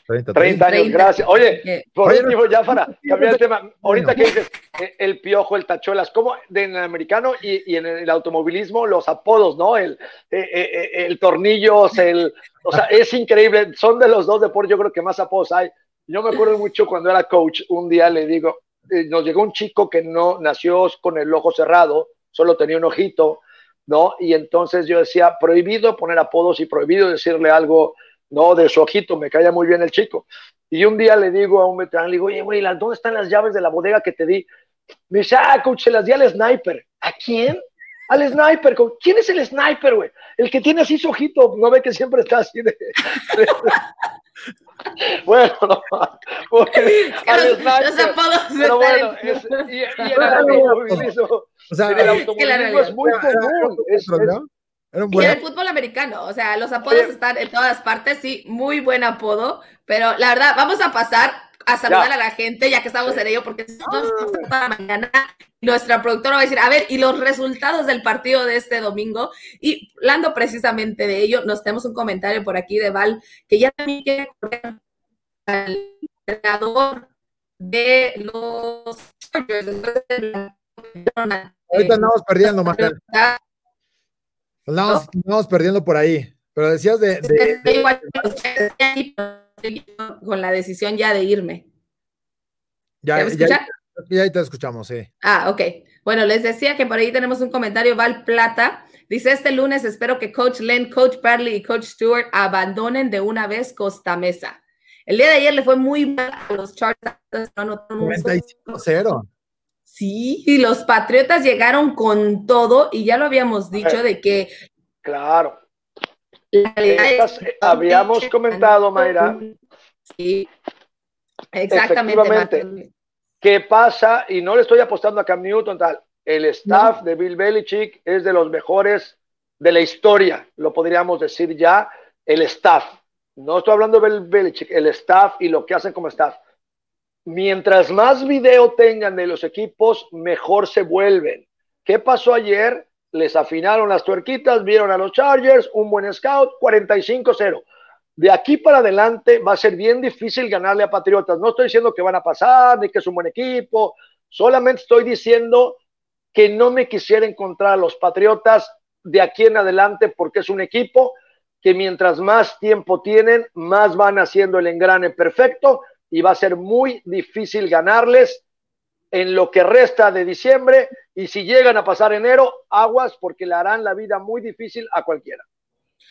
30, años, gracias. Oye, por último, ya para cambiar el tema, ahorita que dices eh, el piojo, el tachuelas, como en el americano y, en el automovilismo, los apodos, ¿no? El, eh, eh, el tornillos, el, o sea, es increíble, son de los dos deportes, yo creo que más apodos hay. Yo me acuerdo mucho cuando era coach, un día le digo, eh, nos llegó un chico que no nació con el ojo cerrado, solo tenía un ojito, ¿no? Y entonces yo decía, prohibido poner apodos y prohibido decirle algo, ¿no? De su ojito, me caía muy bien el chico. Y un día le digo a un veterano, le digo, oye, güey, ¿dónde están las llaves de la bodega que te di? Me dice, ah, coach, se las di al sniper. ¿A quién? al sniper. ¿Quién es el sniper, güey? El que tiene así su ojito, no ve que siempre está así de. (laughs) bueno, no, al sniper. pero bueno, es, y, y el automovilismo, o sea, el automovilismo es muy común. Es, y el fútbol americano, o sea, los apodos están en todas partes, sí, muy buen apodo, pero la verdad, vamos a pasar a saludar a la gente, ya que estamos en ello, porque esta mañana nuestra productora va a decir, a ver, y los resultados del partido de este domingo, y hablando precisamente de ello, nos tenemos un comentario por aquí de Val, que ya también quiere correr al entrenador de los Chargers. Ahorita andamos perdiendo, (laughs) Manuel. Andamos, perdiendo por ahí. Pero decías de, con la decisión ya de irme. Ya, ya, ya, te escuchamos, sí. Ah, ok. Bueno, les decía que por ahí tenemos un comentario, Val Plata. Dice, este lunes espero que Coach Len, Coach Bradley y Coach Stewart abandonen de una vez Costa Mesa. El día de ayer le fue muy mal a los Chargers. 95-0. Sí, y los Patriotas llegaron con todo y ya lo habíamos dicho de que... Claro. habíamos comentado, Mayra. Sí, exactamente. ¿Qué pasa? Y no le estoy apostando a Cam Newton, tal. El staff de Bill Belichick es de los mejores de la historia, lo podríamos decir ya, el staff. No estoy hablando de Bill Belichick, el staff y lo que hacen como staff mientras más video tengan de los equipos, mejor se vuelven. ¿Qué pasó ayer? Les afinaron las tuerquitas, vieron a los Chargers, un buen scout, 45-0. De aquí para adelante va a ser bien difícil ganarle a Patriotas. No estoy diciendo que van a pasar, ni que es un buen equipo, solamente estoy diciendo que no me quisiera encontrar a los Patriotas de aquí en adelante porque es un equipo que mientras más tiempo tienen, más van haciendo el engrane perfecto y va a ser muy difícil ganarles en lo que resta de diciembre y si llegan a pasar enero, aguas porque le harán la vida muy difícil a cualquiera.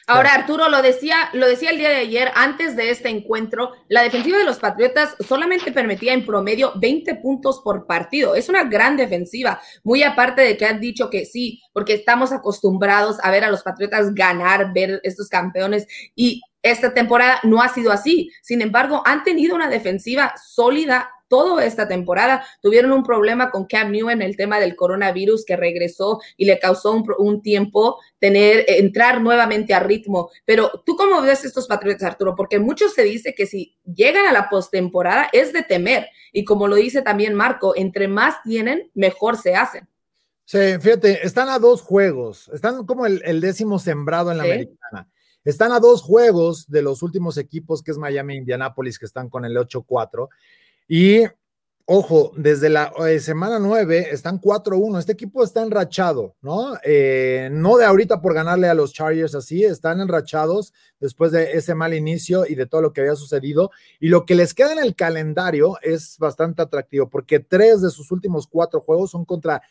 Ahora, Arturo, lo decía, lo decía el día de ayer, antes de este encuentro, la defensiva de los Patriotas solamente permitía en promedio 20 puntos por partido. Es una gran defensiva, muy aparte de que han dicho que sí, porque estamos acostumbrados a ver a los Patriotas ganar, ver estos campeones y esta temporada no ha sido así. Sin embargo, han tenido una defensiva sólida toda esta temporada. Tuvieron un problema con Cam Newton, el tema del coronavirus que regresó y le causó un, tiempo tener, entrar nuevamente a ritmo. Pero tú cómo ves estos Patriotas, Arturo? Porque muchos se dice que si llegan a la postemporada es de temer. Y como lo dice también Marco, entre más tienen, mejor se hacen. Sí, fíjate, están a dos juegos, están como el, décimo sembrado en la americana. Están a dos juegos de los últimos equipos, que es Miami e Indianapolis, que están con el 8-4. Y, ojo, desde la eh, semana 9 están 4-1. Este equipo está enrachado, ¿no? Eh, no de ahorita por ganarle a los Chargers así, están enrachados después de ese mal inicio y de todo lo que había sucedido. Y lo que les queda en el calendario es bastante atractivo, porque tres de sus últimos cuatro juegos son contra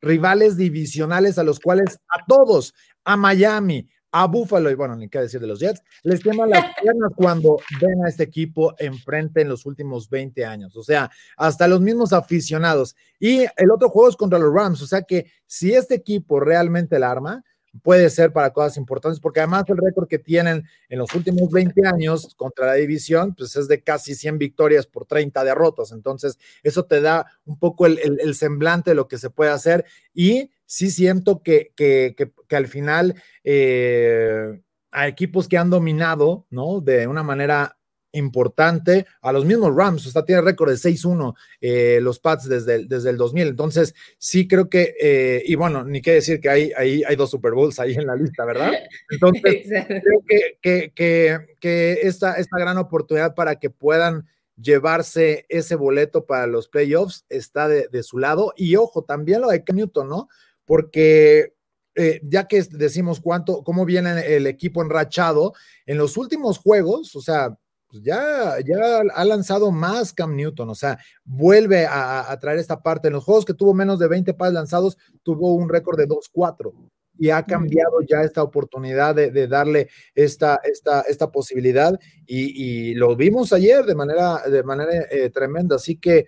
rivales divisionales a los cuales a todos, a Miami, a Buffalo, y bueno, ni qué decir de los Jets, les queman las (laughs) piernas cuando ven a este equipo enfrente en los últimos 20 años. O sea, hasta los mismos aficionados. Y el otro juego es contra los Rams. O sea que si este equipo realmente la arma, puede ser para cosas importantes, porque además el récord que tienen en los últimos 20 años contra la división, pues es de casi 100 victorias por 30 derrotas. Entonces, eso te da un poco el, semblante de lo que se puede hacer y sí siento que, que, que, al final eh, a equipos que han dominado, ¿no? De una manera importante a los mismos Rams, o sea, tiene récord de 6-1 eh, los Pats desde el, desde el 2000, entonces sí creo que, eh, y bueno, ni qué decir que hay, hay, hay dos Super Bowls ahí en la lista, ¿verdad? Entonces, (laughs) creo que, que, que, que esta, esta gran oportunidad para que puedan llevarse ese boleto para los playoffs está de, de su lado, y ojo, también lo de Cam Newton, ¿no? Porque eh, ya que decimos cuánto, cómo viene el equipo enrachado, en los últimos juegos, o sea, pues ya, ya ha lanzado más Cam Newton, o sea, vuelve a, traer esta parte. En los juegos que tuvo menos de 20 pases lanzados, tuvo un récord de 2-4 y ha cambiado ya esta oportunidad de, darle esta, esta, esta posibilidad y, lo vimos ayer de manera, de manera eh, tremenda, así que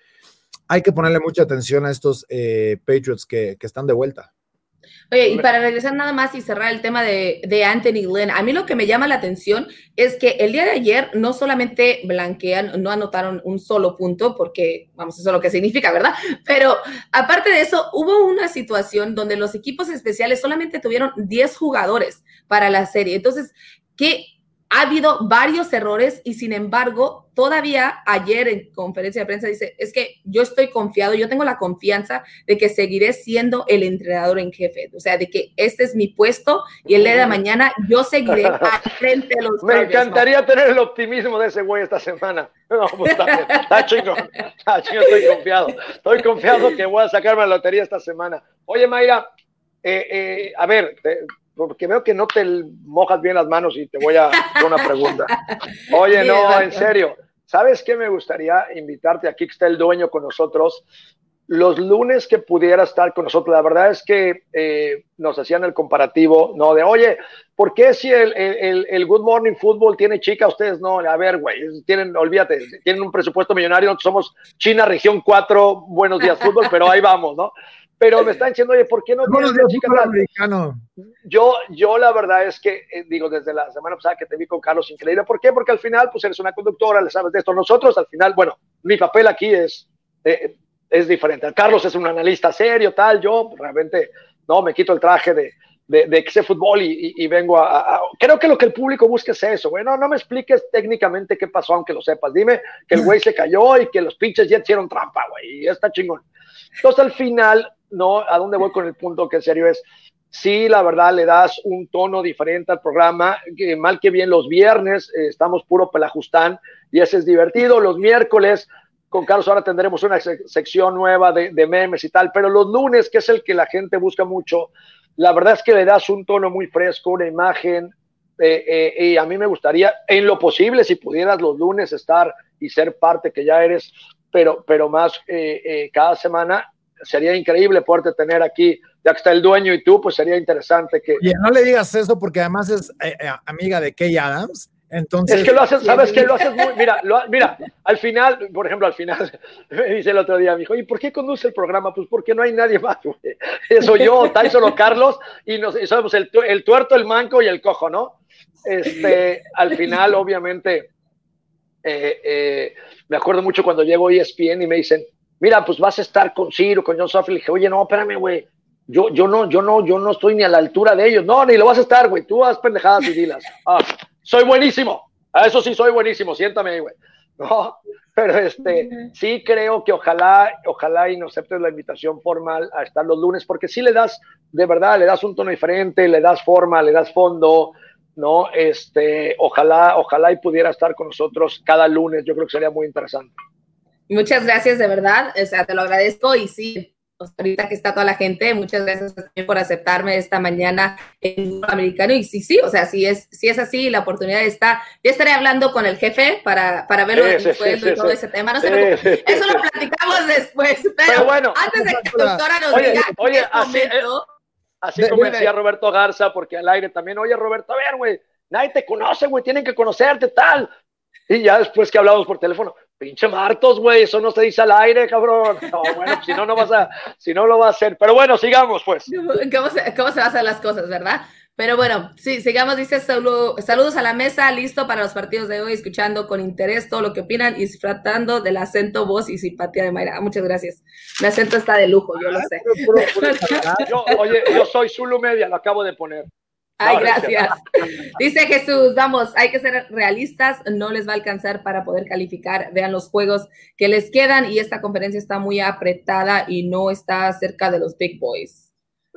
hay que ponerle mucha atención a estos eh, Patriots que, que están de vuelta. Oye, y para regresar nada más y cerrar el tema de, de, Anthony Lynn, a mí lo que me llama la atención es que el día de ayer no solamente blanquean, no anotaron un solo punto, porque vamos, eso es lo que significa, ¿verdad? Pero aparte de eso, hubo una situación donde los equipos especiales solamente tuvieron 10 jugadores para la serie. Entonces, ¿qué, ha habido varios errores y sin embargo, todavía ayer en conferencia de prensa dice, es que yo estoy confiado, yo tengo la confianza de que seguiré siendo el entrenador en jefe, o sea, de que este es mi puesto y el día de mañana yo seguiré (laughs) al frente de los... Me encantaría tener el optimismo de ese güey esta semana. (laughs) No, pues está, está chico, está chico, estoy confiado, estoy confiado que voy a sacarme la lotería esta semana. Oye, Mayra, eh, eh, a ver, porque veo que no te mojas bien las manos y te voy a hacer una pregunta. (laughs) Oye, no, en serio, ¿sabes qué me gustaría invitarte? Aquí está el dueño con nosotros. Los lunes que pudiera estar con nosotros, la verdad es que eh, nos hacían el comparativo, ¿no? De, oye, ¿por qué si el, el, el, Good Morning Football tiene chica, ustedes no? A ver, güey, tienen, olvídate, tienen un presupuesto millonario, nosotros somos China, región 4, buenos días fútbol, pero ahí vamos, ¿no? Pero me están diciendo, oye, ¿por qué no tienes chica americano? Yo, yo la verdad es que, eh, digo, desde la semana pasada que te vi con Carlos, increíble. ¿Por qué? Porque al final, pues eres una conductora, le sabes de esto. Nosotros, al final, bueno, mi papel aquí es, eh, es diferente. Carlos es un analista serio, tal. Yo realmente, no, me quito el traje de, de, de que sé fútbol y, y, vengo a, Creo que lo que el público busca es eso, güey. No, no me expliques técnicamente qué pasó, aunque lo sepas. Dime que el güey se cayó y que los pinches ya hicieron trampa, güey. Y está chingón. Entonces, al final, no, a dónde voy con el punto que serio es, sí, la verdad, le das un tono diferente al programa, que mal que bien los viernes eh, estamos puro pelajustán y ese es divertido, los miércoles con Carlos ahora tendremos una sección nueva de, memes y tal, pero los lunes, que es el que la gente busca mucho, la verdad es que le das un tono muy fresco, una imagen, eh, eh, y a mí me gustaría, en lo posible, si pudieras los lunes estar y ser parte que ya eres, pero, pero más cada semana, sería increíble poderte tener aquí, ya que está el dueño y tú, pues sería interesante que... Y no le digas eso porque además es eh, eh, amiga de Kay Adams. Entonces, es que lo haces, sabes que lo haces muy, mira, mira, al final, por ejemplo, al final, (laughs) me dice el otro día, me dijo, ¿y por qué conduce el programa? Pues porque no hay nadie más, güey. (laughs) Soy yo, Tyson o Carlos, y, nos, somos el, el, tuerto, el manco y el cojo, ¿no? Este, al final, obviamente, eh, me acuerdo mucho cuando llego a ESPN y me dicen, mira, pues vas a estar con Ciro, con John Sophie. Le dije, oye, no, espérame, güey. Yo, yo no, yo no, yo no estoy ni a la altura de ellos. No, ni lo vas a estar, güey. Tú haz pendejadas y dilas. Ah, soy buenísimo. A eso sí soy buenísimo. Siéntame ahí, güey. (laughs) No, pero este, sí creo que ojalá, ojalá y nos aceptes la invitación formal a estar los lunes, porque sí le das, de verdad, le das un tono diferente, le das forma, le das fondo, ¿no? Este, ojalá, ojalá y pudiera estar con nosotros cada lunes. Yo creo que sería muy interesante. Muchas gracias, de verdad. O sea, te lo agradezco y sí, pues, ahorita que está toda la gente, muchas gracias también por aceptarme esta mañana en americano. Y sí, sí, o sea, si es, si es así, la oportunidad está. Ya estaré hablando con el jefe para, para verlo sí, y todo ese tema. No sé, eso lo platicamos después. Pero, bueno, antes de que la doctora nos oye, diga. Oye, así, eh, así como decía Roberto Garza, porque al aire también, oye, Roberto, a ver, güey, nadie te conoce, güey, tienen que conocerte, tal. Y ya después que hablamos por teléfono, pinche Martos, güey, eso no se dice al aire, cabrón. No, bueno, si no, no vas a, si no lo va a hacer. Pero bueno, sigamos, pues. ¿Cómo se, cómo se hacer las cosas, verdad? Pero bueno, sí, sigamos, dice saludos a la mesa, listo para los partidos de hoy, escuchando con interés todo lo que opinan y disfrutando del acento, voz y simpatía de Mayra. Muchas gracias. Mi acento está de lujo, yo lo sé. Yo, oye, yo soy Zulu Media, lo acabo de poner. Ay, gracias. (laughs) Dice Jesús, vamos, hay que ser realistas, no les va a alcanzar para poder calificar. Vean los juegos que les quedan y esta conferencia está muy apretada y no está cerca de los big boys.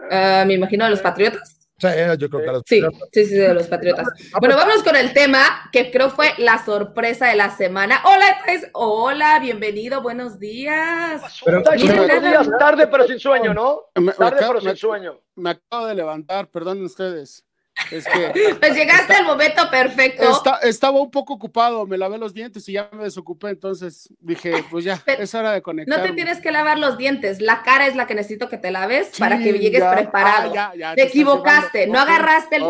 Ah, me imagino de los Patriotas. Sí, yo creo que los sí, sí, sí, de los Patriotas. Bueno, vámonos con el tema que creo fue la sorpresa de la semana. Hola, pues, hola, bienvenido, buenos días. Pero, buenos días, tarde pero sin sueño, ¿no? Tarde pero sin sueño. Me acabo de levantar, perdonen ustedes. Es que, pues llegaste al momento perfecto. estaba un poco ocupado, me lavé los dientes y ya me desocupé, entonces dije, pues ya, es hora de conectar. No te tienes que lavar los dientes, la cara es la que necesito que te laves para que llegues preparado. Ah, te, equivocaste, no agarraste el...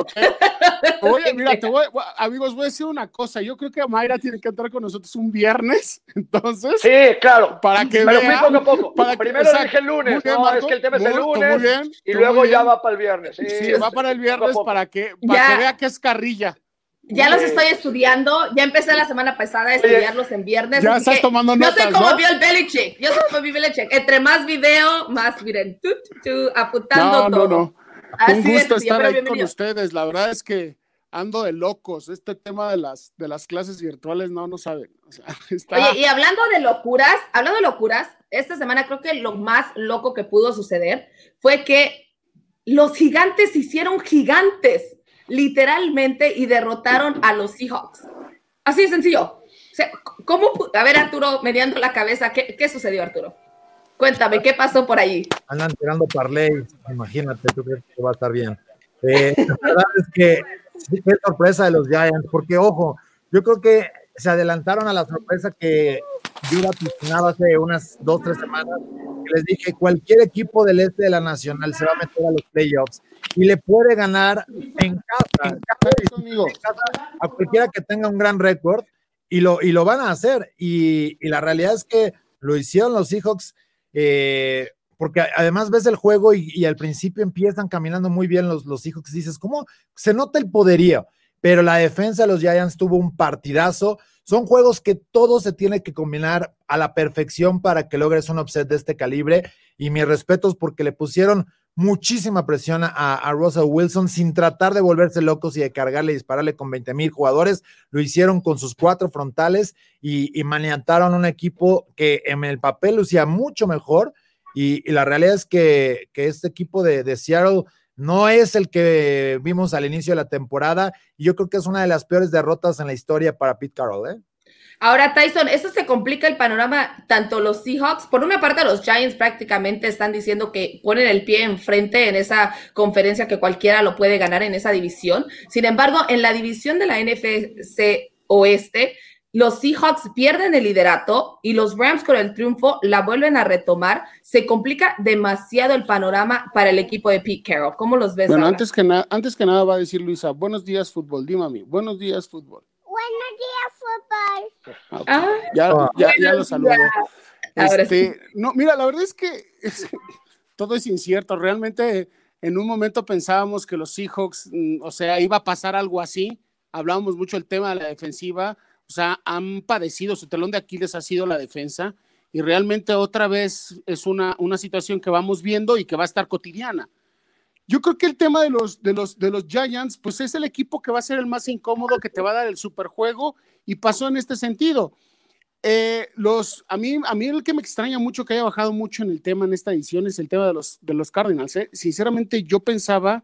Oye, (laughs) mira, te voy, amigos, voy a decir una cosa, yo creo que Mayra tiene que entrar con nosotros un viernes, (laughs) entonces. Sí, claro. Para que Pero vea, poco a poco. Para Primero dije el lunes, no, es que el tema es el lunes y luego ya va para el viernes. Sí, va para el viernes para que para que vea que es carrilla. Ya los estoy estudiando, ya empecé la semana pasada a estudiarlos en viernes. Ya estás tomando notas, Yo soy como ¿no? Bill Belichick, yo soy como Bill Belichick. Entre más video, más, miren, apuntando no, todo. No, no, Un gusto estar ahí con ustedes. La verdad es que ando de locos. Este tema de las, de las clases virtuales, no, no saben. (laughs) Oye, y hablando de locuras, hablando de locuras, esta semana creo que lo más loco que pudo suceder fue que los gigantes hicieron gigantes, literalmente, y derrotaron a los Seahawks. Así de sencillo. ¿cómo? A ver, Arturo, mediando la cabeza, ¿qué, qué sucedió, Arturo? Cuéntame, ¿qué pasó por ahí? Andan tirando parlays, imagínate, tú crees que va a estar bien. Eh, (laughs) la verdad es que qué sorpresa de los Giants, porque ojo, yo creo que se adelantaron a la sorpresa que yo iba hace unas dos, tres semanas, les dije, cualquier equipo del este de la Nacional se va a meter a los playoffs y le puede ganar en casa, a cualquiera que tenga un gran récord y lo, y lo van a hacer. Y, la realidad es que lo hicieron los Seahawks, eh, porque además ves el juego y, al principio empiezan caminando muy bien los, los Seahawks. Dices, ¿cómo se nota el poderío? Pero la defensa de los Giants tuvo un partidazo son juegos que todo se tiene que combinar a la perfección para que logres un upset de este calibre. Y mis respetos porque le pusieron muchísima presión a, a, Russell Wilson sin tratar de volverse locos y de cargarle y dispararle con 20 mil jugadores. Lo hicieron con sus cuatro frontales y, y maniataron un equipo que en el papel lucía mucho mejor. Y, la realidad es que, este equipo de, de Seattle no es el que vimos al inicio de la temporada y yo creo que es una de las peores derrotas en la historia para Pete Carroll. ¿eh? Ahora, Tyson, eso se complica el panorama, tanto los Seahawks, por una parte los Giants prácticamente están diciendo que ponen el pie enfrente en esa conferencia que cualquiera lo puede ganar en esa división. Sin embargo, en la división de la NFC Oeste, los Seahawks pierden el liderato y los Rams con el triunfo la vuelven a retomar. Se complica demasiado el panorama para el equipo de Pete Carroll. ¿Cómo los ves? Bueno, antes que, antes que nada va a decir Luisa, buenos días fútbol, dime a mí, buenos días fútbol. Buenos días fútbol. Ah, ya, ya, ya, lo saludo. Este, no, mira, la verdad es que todo es incierto. Realmente en un momento pensábamos que los Seahawks, mm, o sea, iba a pasar algo así. Hablábamos mucho del tema de la defensiva o sea, han padecido, su telón de Aquiles ha sido la defensa y realmente otra vez es una, una situación que vamos viendo y que va a estar cotidiana. Yo creo que el tema de los, de, los, de los Giants, pues es el equipo que va a ser el más incómodo, que te va a dar el superjuego y pasó en este sentido. Eh, los, a, mí, a mí el que me extraña mucho que haya bajado mucho en el tema en esta edición es el tema de los, de los Cardinals. ¿eh? Sinceramente yo pensaba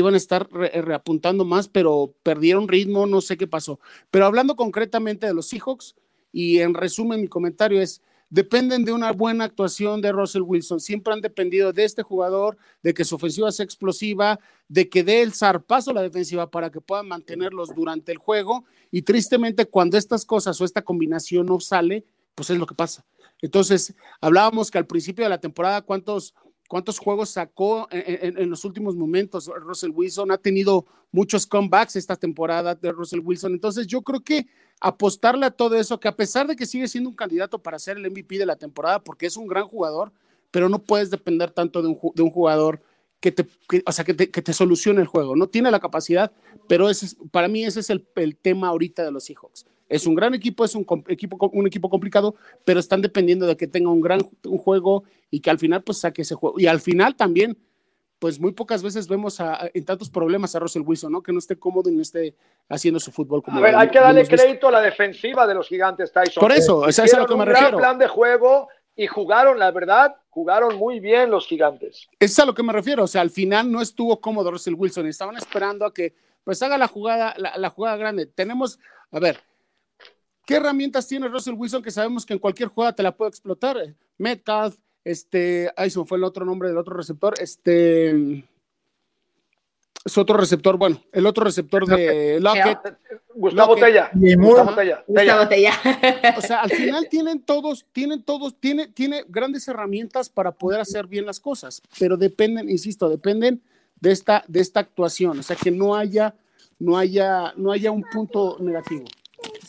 iban a estar eh, reapuntando más, pero perdieron ritmo, no sé qué pasó. Pero hablando concretamente de los Seahawks, y en resumen mi comentario es, dependen de una buena actuación de Russell Wilson. Siempre han dependido de este jugador, de que su ofensiva sea explosiva, de que dé el zarpazo a la defensiva para que puedan mantenerlos durante el juego. Y tristemente, cuando estas cosas o esta combinación no sale, pues es lo que pasa. Entonces, hablábamos que al principio de la temporada, ¿cuántos cuántos juegos sacó en, los últimos momentos Russell Wilson. Ha tenido muchos comebacks esta temporada de Russell Wilson. Entonces yo creo que apostarle a todo eso, que a pesar de que sigue siendo un candidato para ser el MVP de la temporada, porque es un gran jugador, pero no puedes depender tanto de un, de un jugador que te, o sea, que te, que te, solucione el juego. No tiene la capacidad, pero ese para mí ese es el, el tema ahorita de los Seahawks. Es un gran equipo, es un equipo, un equipo complicado, pero están dependiendo de que tenga un gran un juego y que al final pues saque ese juego. Y al final también, pues muy pocas veces vemos a, en tantos problemas a Russell Wilson, ¿no? Que no esté cómodo y no esté haciendo su fútbol como A ver, hay que darle crédito a la defensiva de los gigantes Tyson. Por eso, es a lo que me refiero. Gran plan de juego y jugaron, la verdad, jugaron muy bien los gigantes. Es a lo que me refiero, o sea, al final no estuvo cómodo Russell Wilson, estaban esperando a que pues haga la jugada, la, la jugada grande. Tenemos, a ver, ¿Qué herramientas tiene Russell Wilson que sabemos que en cualquier jugada te la puede explotar? Metcalf, este, ahí se me fue el otro nombre del otro receptor, este, es otro receptor, bueno, el otro receptor de Lockett. Gustavo Tella. Gustavo Tella. Gustavo Tella. O sea, al final tienen todos, tienen todos, tiene, tiene grandes herramientas para poder hacer bien las cosas, pero dependen, insisto, dependen de esta, de esta actuación, o sea, que no haya, no haya, no haya un punto negativo.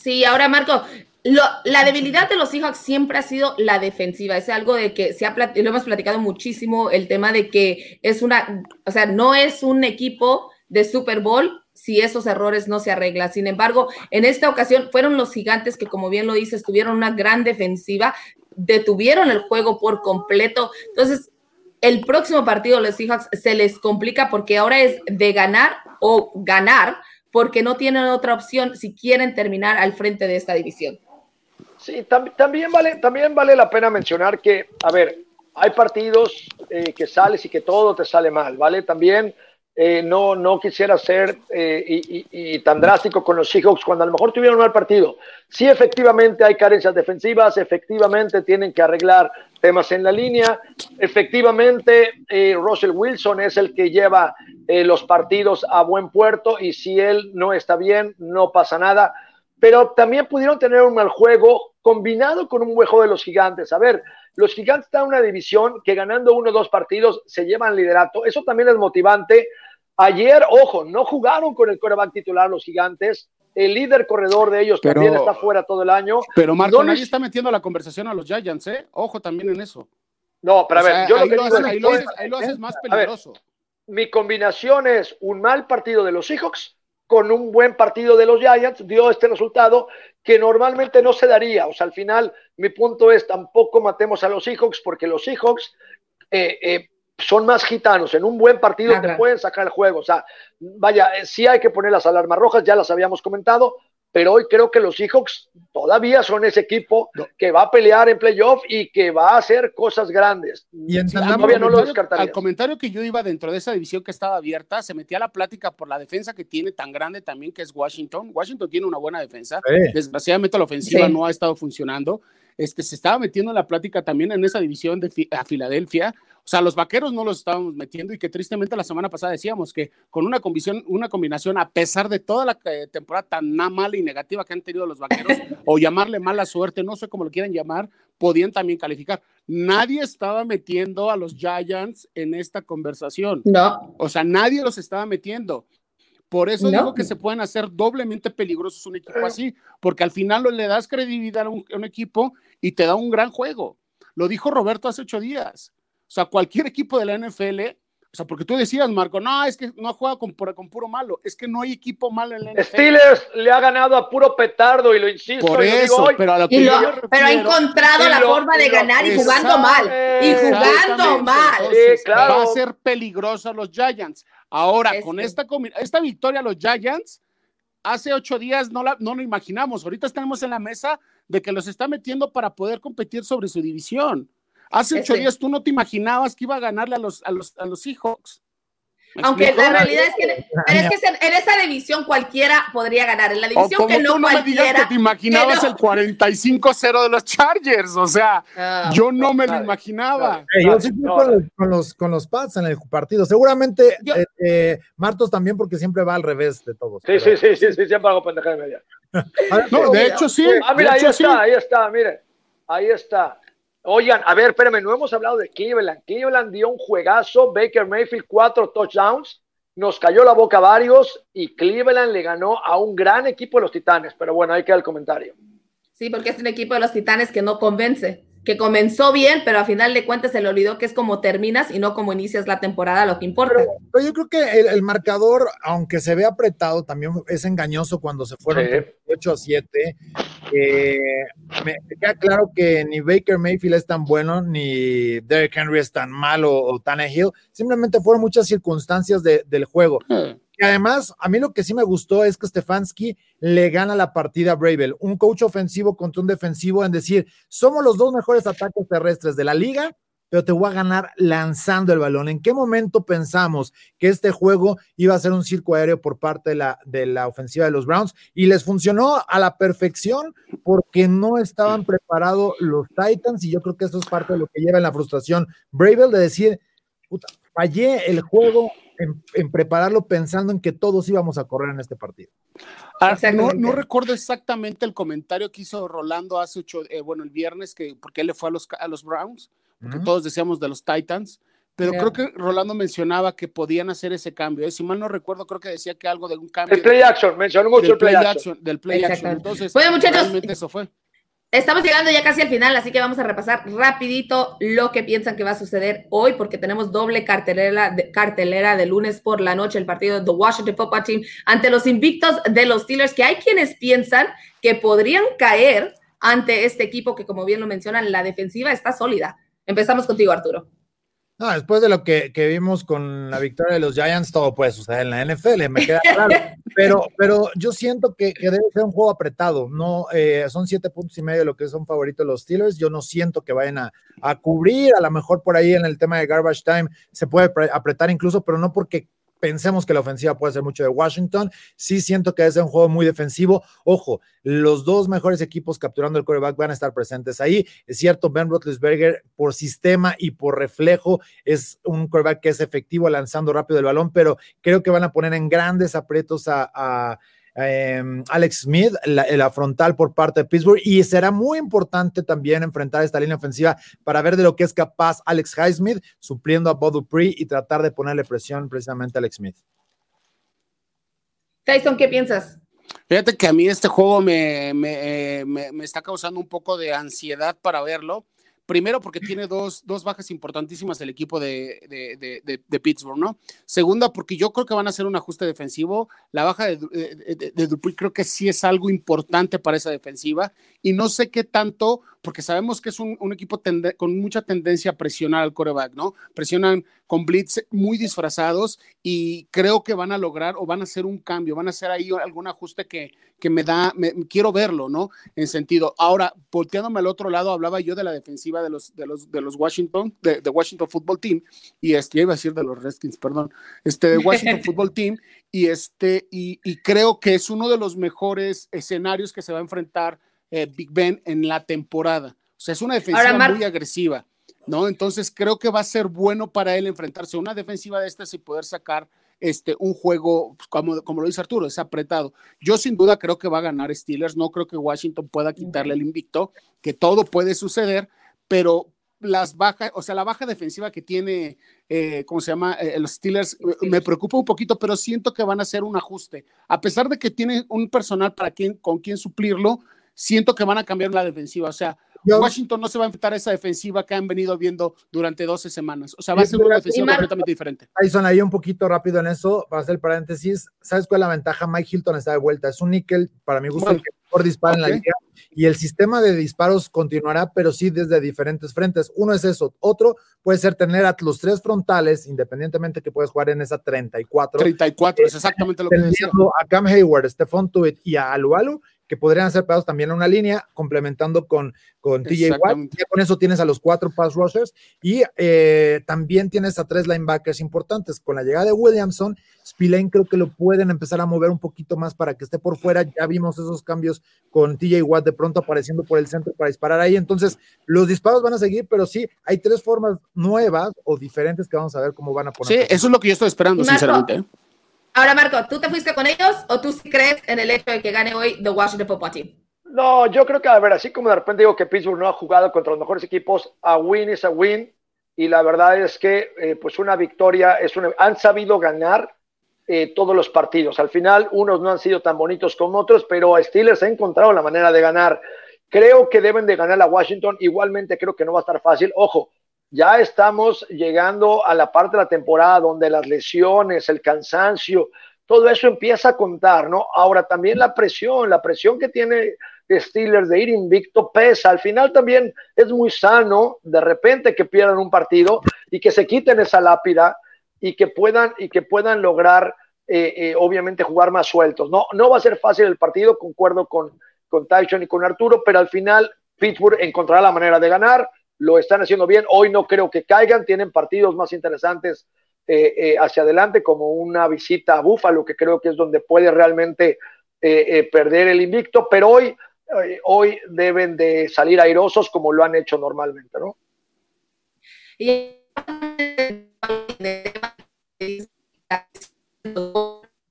Sí, ahora Marco, la debilidad de los Seahawks siempre ha sido la defensiva. Es algo de que se ha lo hemos platicado muchísimo, el tema de que es una, o sea, no es un equipo de Super Bowl si esos errores no se arreglan. Sin embargo, en esta ocasión fueron los gigantes que, como bien lo dices, tuvieron una gran defensiva, detuvieron el juego por completo. Entonces, el próximo partido los Seahawks se les complica porque ahora es de ganar o ganar porque no tienen otra opción si quieren terminar al frente de esta división. Sí, también, vale, también vale la pena mencionar que, a ver, hay partidos eh, que sales y que todo te sale mal, ¿vale? También eh, no, no quisiera ser eh, y, tan drástico con los Seahawks cuando a lo mejor tuvieron un mal partido. Sí, efectivamente hay carencias defensivas, efectivamente tienen que arreglar temas en la línea, efectivamente Russell Wilson es el que lleva los partidos a buen puerto y si él no está bien, no pasa nada pero también pudieron tener un mal juego combinado con un buen juego de los gigantes. A ver, los gigantes están en una división que ganando uno o dos partidos se llevan liderato. Eso también es motivante. Ayer, ojo, no jugaron con el coreback titular los gigantes. El líder corredor de ellos también está fuera todo el año. Pero Marco, nadie está metiendo la conversación a los Giants, ¿eh? Ojo también en eso. No, pero a ver, yo lo que digo es, ahí, lo haces, ahí lo haces más peligroso. Mi combinación es un mal partido de los Seahawks con un buen partido de los Giants, dio este resultado que normalmente no se daría. O sea, al final, mi punto es, tampoco matemos a los Seahawks porque los Seahawks eh, eh, son más gitanos. En un buen partido te pueden sacar el juego. O sea, vaya, eh, sí hay que poner las alarmas rojas, ya las habíamos comentado, pero hoy creo que los Seahawks todavía son ese equipo que va a pelear en playoff y que va a hacer cosas grandes. Y todavía no lo descartaría. Al comentario que yo iba dentro de esa división que estaba abierta, se metía la plática por la defensa que tiene tan grande también, que es Washington. Washington tiene una buena defensa. Desgraciadamente la ofensiva no ha estado funcionando. Este, se estaba metiendo en la plática también en esa división de a Filadelfia. O sea, los vaqueros no los estábamos metiendo y que tristemente la semana pasada decíamos que con una combinación, una combinación a pesar de toda la eh, temporada tan mala y negativa que han tenido los vaqueros, (coughs) o llamarle mala suerte, no sé cómo lo quieran llamar, podían también calificar. Nadie estaba metiendo a los Giants en esta conversación. No. O sea, nadie los estaba metiendo. Por eso digo que se pueden hacer doblemente peligrosos un equipo así, porque al final le das credibilidad a un equipo y te da un gran juego. Lo dijo Roberto hace ocho días. O sea, cualquier equipo de la NFL, o sea, porque tú decías, Marco, no, es que no juega con, con puro malo, es que no hay equipo malo en la NFL. Steelers le ha ganado a puro petardo y lo insisto. Por eso, pero, a lo que pero ha encontrado la forma de ganar y jugando mal. Y jugando mal. sí, claro. Va a ser peligroso a los Giants. Ahora, con esta, esta victoria, los Giants, hace ocho días no, la, no lo imaginamos. Ahorita estamos en la mesa de que los está metiendo para poder competir sobre su división. Hace ocho días tú no te imaginabas que iba a ganarle a los, a los, a los Seahawks. Aunque la realidad es que, pero es que en esa división cualquiera podría ganar. En la división que no, cualquiera. que te imaginabas el 45-0 de los Chargers. O sea, ah, yo no me lo imaginaba. yo sí fui con, los, con, los, Pats en el partido. Seguramente eh, eh, Martos también, porque siempre va al revés de todos. Sí, sí, sí, sí, sí, siempre hago pendejada de media. (laughs) no, de hecho sí. Ah, mira, ahí está, ahí está, mire. Ahí está. Oigan, a ver, espérame, no hemos hablado de Cleveland. Cleveland dio un juegazo, Baker Mayfield cuatro touchdowns, nos cayó la boca varios y Cleveland le ganó a un gran equipo de los Titanes. Pero bueno, ahí queda el comentario. Sí, porque es un equipo de los Titanes que no convence que comenzó bien, pero a final de cuentas se le olvidó que es como terminas y no como inicias la temporada, lo que importa. Pero, yo creo que el, marcador, aunque se ve apretado, también es engañoso cuando se fueron 8 a 7. Eh, me, queda claro que ni Baker Mayfield es tan bueno, ni Derrick Henry es tan malo o, tan Hill. Simplemente fueron muchas circunstancias del juego. Hmm. Y además, a mí lo que sí me gustó es que Stefanski le gana la partida a Bravel, un coach ofensivo contra un defensivo en decir, somos los dos mejores ataques terrestres de la liga, pero te voy a ganar lanzando el balón. ¿En qué momento pensamos que este juego iba a ser un circo aéreo por parte de la, de la ofensiva de los Browns? Y les funcionó a la perfección porque no estaban preparados los Titans y yo creo que eso es parte de lo que lleva en la frustración Bravel de decir, puta, fallé el juego en, prepararlo pensando en que todos íbamos a correr en este partido. Ah, no, recuerdo exactamente el comentario que hizo Rolando hace ocho, eh, bueno, el viernes, que porque él le fue a los, a los Browns, porque todos decíamos de los Titans, pero creo que Rolando mencionaba que podían hacer ese cambio. ¿eh? Si mal no recuerdo, creo que decía que algo de un cambio. El play action, mencionó mucho el play, action. Del play action. Entonces, bueno, muchachos, eso fue. Estamos llegando ya casi al final, así que vamos a repasar rapidito lo que piensan que va a suceder hoy, porque tenemos doble cartelera de, cartelera de lunes por la noche, el partido de The Washington Football Team ante los invictos de los Steelers, que hay quienes piensan que podrían caer ante este equipo que, como bien lo mencionan, la defensiva está sólida. Empezamos contigo, Arturo. No, después de lo que, vimos con la victoria de los Giants, todo puede suceder en la NFL, me queda claro. (laughs) pero, pero yo siento que, debe ser un juego apretado. No, eh, son siete puntos y medio lo que son favoritos los Steelers. Yo no siento que vayan a, a, cubrir. A lo mejor por ahí en el tema de garbage time se puede apretar incluso, pero no porque pensemos que la ofensiva puede ser mucho de Washington. Sí siento que es un juego muy defensivo. Ojo, los dos mejores equipos capturando el quarterback van a estar presentes ahí. Es cierto, Ben Roethlisberger por sistema y por reflejo es un quarterback que es efectivo lanzando rápido el balón, pero creo que van a poner en grandes aprietos a Em, Alex Smith, la, frontal por parte de Pittsburgh, y será muy importante también enfrentar esta línea ofensiva para ver de lo que es capaz Alex Highsmith, supliendo a Bob Dupree y tratar de ponerle presión precisamente a Alex Smith. Tyson, ¿qué piensas? Fíjate que a mí este juego me, me, me está causando un poco de ansiedad para verlo Primero, porque tiene dos, dos bajas importantísimas el equipo de, de, de, Pittsburgh, ¿no? Segunda, porque yo creo que van a hacer un ajuste defensivo. La baja de, de, Dupuy creo que sí es algo importante para esa defensiva. Y no sé qué tanto, porque sabemos que es un, un equipo con mucha tendencia a presionar al coreback, ¿no? Presionan con blitz muy disfrazados y creo que van a lograr o van a hacer un cambio, van a hacer ahí algún ajuste que, que me da, me, quiero verlo, ¿no? En sentido, ahora, volteándome al otro lado, hablaba yo de la defensiva de los, de los, de los Washington, de, Washington Football Team, y este, iba a decir de los Redskins, perdón, este, de Washington (laughs) Football Team, y este, y, y, creo que es uno de los mejores escenarios que se va a enfrentar eh, Big Ben en la temporada. O sea, es una defensiva muy agresiva, ¿no? Entonces creo que va a ser bueno para él enfrentarse a una defensiva de estas y poder sacar este, un juego, pues, como, como lo dice Arturo, es apretado. Yo sin duda creo que va a ganar Steelers, no creo que Washington pueda quitarle el invicto, que todo puede suceder, pero las bajas, o sea, la baja defensiva que tiene, eh, ¿cómo se llama? Eh, los Steelers eh, me preocupa un poquito, pero siento que van a hacer un ajuste. A pesar de que tiene un personal para quien, con quien suplirlo, siento que van a cambiar la defensiva. O sea, Washington no se va a enfrentar a esa defensiva que han venido viendo durante 12 semanas. O sea, va a ser una defensiva completamente diferente. son ahí un poquito rápido en eso, para hacer paréntesis. ¿Sabes cuál es la ventaja? Mike Hilton está de vuelta. Es un níquel, para mi gusto, el que mejor dispara en la liga. Y el sistema de disparos continuará, pero sí desde diferentes frentes. Uno es eso. Otro puede ser tener a los tres frontales, independientemente que puedes jugar en esa 34. 34, es exactamente lo que decía. A Cam Hayward, Stephon Tuitt y a Alualu que podrían ser pegados también a una línea, complementando con, con TJ Watt. con eso tienes a los cuatro pass rushers y eh, también tienes a tres linebackers importantes. Con la llegada de Williamson, Spillane creo que lo pueden empezar a mover un poquito más para que esté por fuera. Ya vimos esos cambios con TJ Watt de pronto apareciendo por el centro para disparar ahí. Entonces, los disparos van a seguir, pero sí, hay tres formas nuevas o diferentes que vamos a ver cómo van a poner. Sí, eso es lo que yo estoy esperando, sinceramente. Ahora, Marco, ¿tú te fuiste con ellos o tú crees en el hecho de que gane hoy The Washington Football Team? No, yo creo que, a ver, así como de repente digo que Pittsburgh no ha jugado contra los mejores equipos, a win is a win. Y la verdad es que, eh, pues, una victoria es una. Han sabido ganar eh, todos los partidos. Al final, unos no han sido tan bonitos como otros, pero Steelers ha encontrado la manera de ganar. Creo que deben de ganar a Washington. Igualmente, creo que no va a estar fácil. Ojo, ya estamos llegando a la parte de la temporada donde las lesiones, el cansancio, todo eso empieza a contar, ¿no? Ahora también la presión, la presión que tiene Steelers de ir invicto pesa. Al final también es muy sano de repente que pierdan un partido y que se quiten esa lápida y que puedan, y que puedan lograr, eh, eh, obviamente, jugar más sueltos. No, no va a ser fácil el partido, concuerdo con, con Tyson y con Arturo, pero al final Pittsburgh encontrará la manera de ganar lo están haciendo bien. Hoy no creo que caigan, tienen partidos más interesantes eh, eh, hacia adelante, como una visita a Búfalo, que creo que es donde puede realmente eh, eh perder el invicto, pero hoy, hoy deben de salir airosos como lo han hecho normalmente, ¿no? Y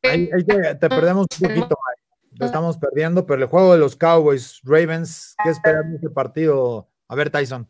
Ahí, ahí te, perdemos un poquito, estamos perdiendo, pero el juego de los Cowboys Ravens, ¿qué esperamos de este partido? A ver, Tyson.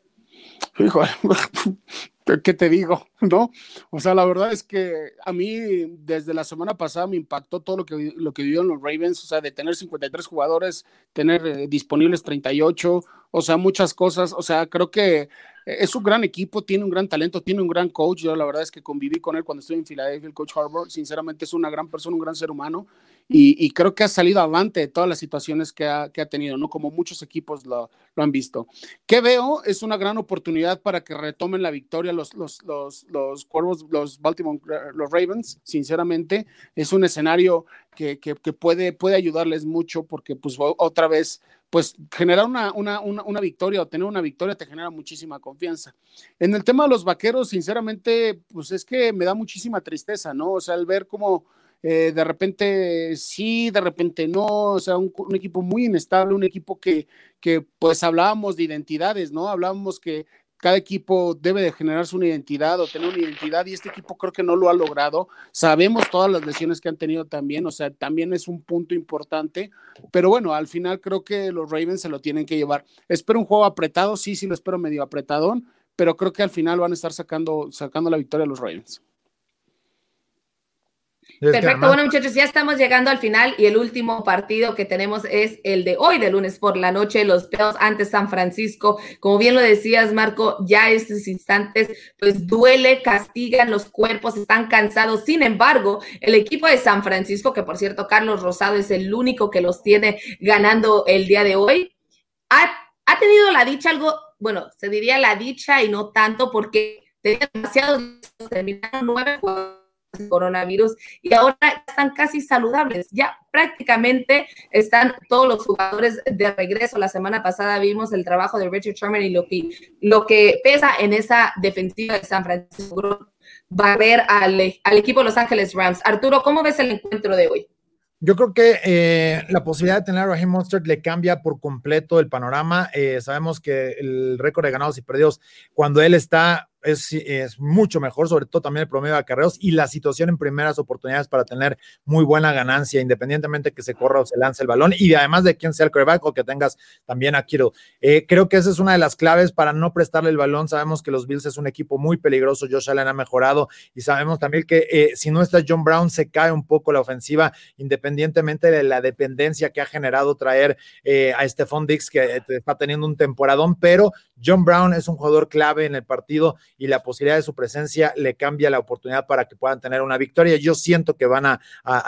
Hijo, (laughs) ¿qué te digo? ¿No? O sea, la verdad es que a mí desde la semana pasada me impactó todo lo que, lo que vivieron los Ravens, o sea, de tener 53 jugadores, tener eh, disponibles 38, o sea, muchas cosas, o sea, creo que es un gran equipo, tiene un gran talento, tiene un gran coach, yo la verdad es que conviví con él cuando estuve en Filadelfia, el coach Harbour, sinceramente es una gran persona, un gran ser humano, y, creo que ha salido avante de todas las situaciones que ha, tenido, ¿no? Como muchos equipos lo, han visto. ¿Qué veo? Es una gran oportunidad para que retomen la victoria los, los, los, los Cuervos, los Baltimore, los Ravens, sinceramente. Es un escenario que, puede, puede ayudarles mucho porque, pues, otra vez pues generar una, una, una, victoria o tener una victoria te genera muchísima confianza. En el tema de los vaqueros, sinceramente, pues es que me da muchísima tristeza, ¿no? O sea, al ver cómo eh, de repente sí, de repente no, o sea, un, equipo muy inestable, un equipo que, que pues hablábamos de identidades, ¿no? Hablábamos que cada equipo debe de generarse una identidad o tener una identidad y este equipo creo que no lo ha logrado. Sabemos todas las lesiones que han tenido también, o sea, también es un punto importante, pero bueno, al final creo que los Ravens se lo tienen que llevar. Espero un juego apretado, sí, sí lo espero medio apretadón, pero creo que al final van a estar sacando, sacando la victoria a los Ravens. Perfecto, bueno muchachos, ya estamos llegando al final y el último partido que tenemos es el de hoy, de lunes por la noche, los Bills ante San Francisco. Como bien lo decías, Marco, ya estos instantes, pues duele, castigan los cuerpos, están cansados. Sin embargo, el equipo de San Francisco, que por cierto, Carlos Rosado es el único que los tiene ganando el día de hoy, ha, ha tenido la dicha algo, bueno, se diría la dicha y no tanto porque tenía demasiados, terminaron nueve juegos coronavirus y ahora están casi saludables. Ya prácticamente están todos los jugadores de regreso. La semana pasada vimos el trabajo de Richard Sherman y lo que, lo que pesa en esa defensiva de San Francisco barrer al, al equipo de Los Ángeles Rams. Arturo, ¿cómo ves el encuentro de hoy? Yo creo que eh, la posibilidad de tener a Raheem Mostert le cambia por completo el panorama. Eh, sabemos que el récord de ganados y perdidos, cuando él está es, mucho mejor, sobre todo también el promedio de acarreos y la situación en primeras oportunidades para tener muy buena ganancia, independientemente que se corra o se lance el balón y además de quién sea el quarterback o que tengas también a Kiro. Eh, creo que esa es una de las claves para no prestarle el balón. Sabemos que los Bills es un equipo muy peligroso, Josh Allen ha mejorado y sabemos también que eh, si no está John Brown se cae un poco la ofensiva, independientemente de la dependencia que ha generado traer eh, a Stephon Dix, que está teniendo un temporadón, pero John Brown es un jugador clave en el partido y la posibilidad de su presencia le cambia la oportunidad para que puedan tener una victoria. Yo siento que van a,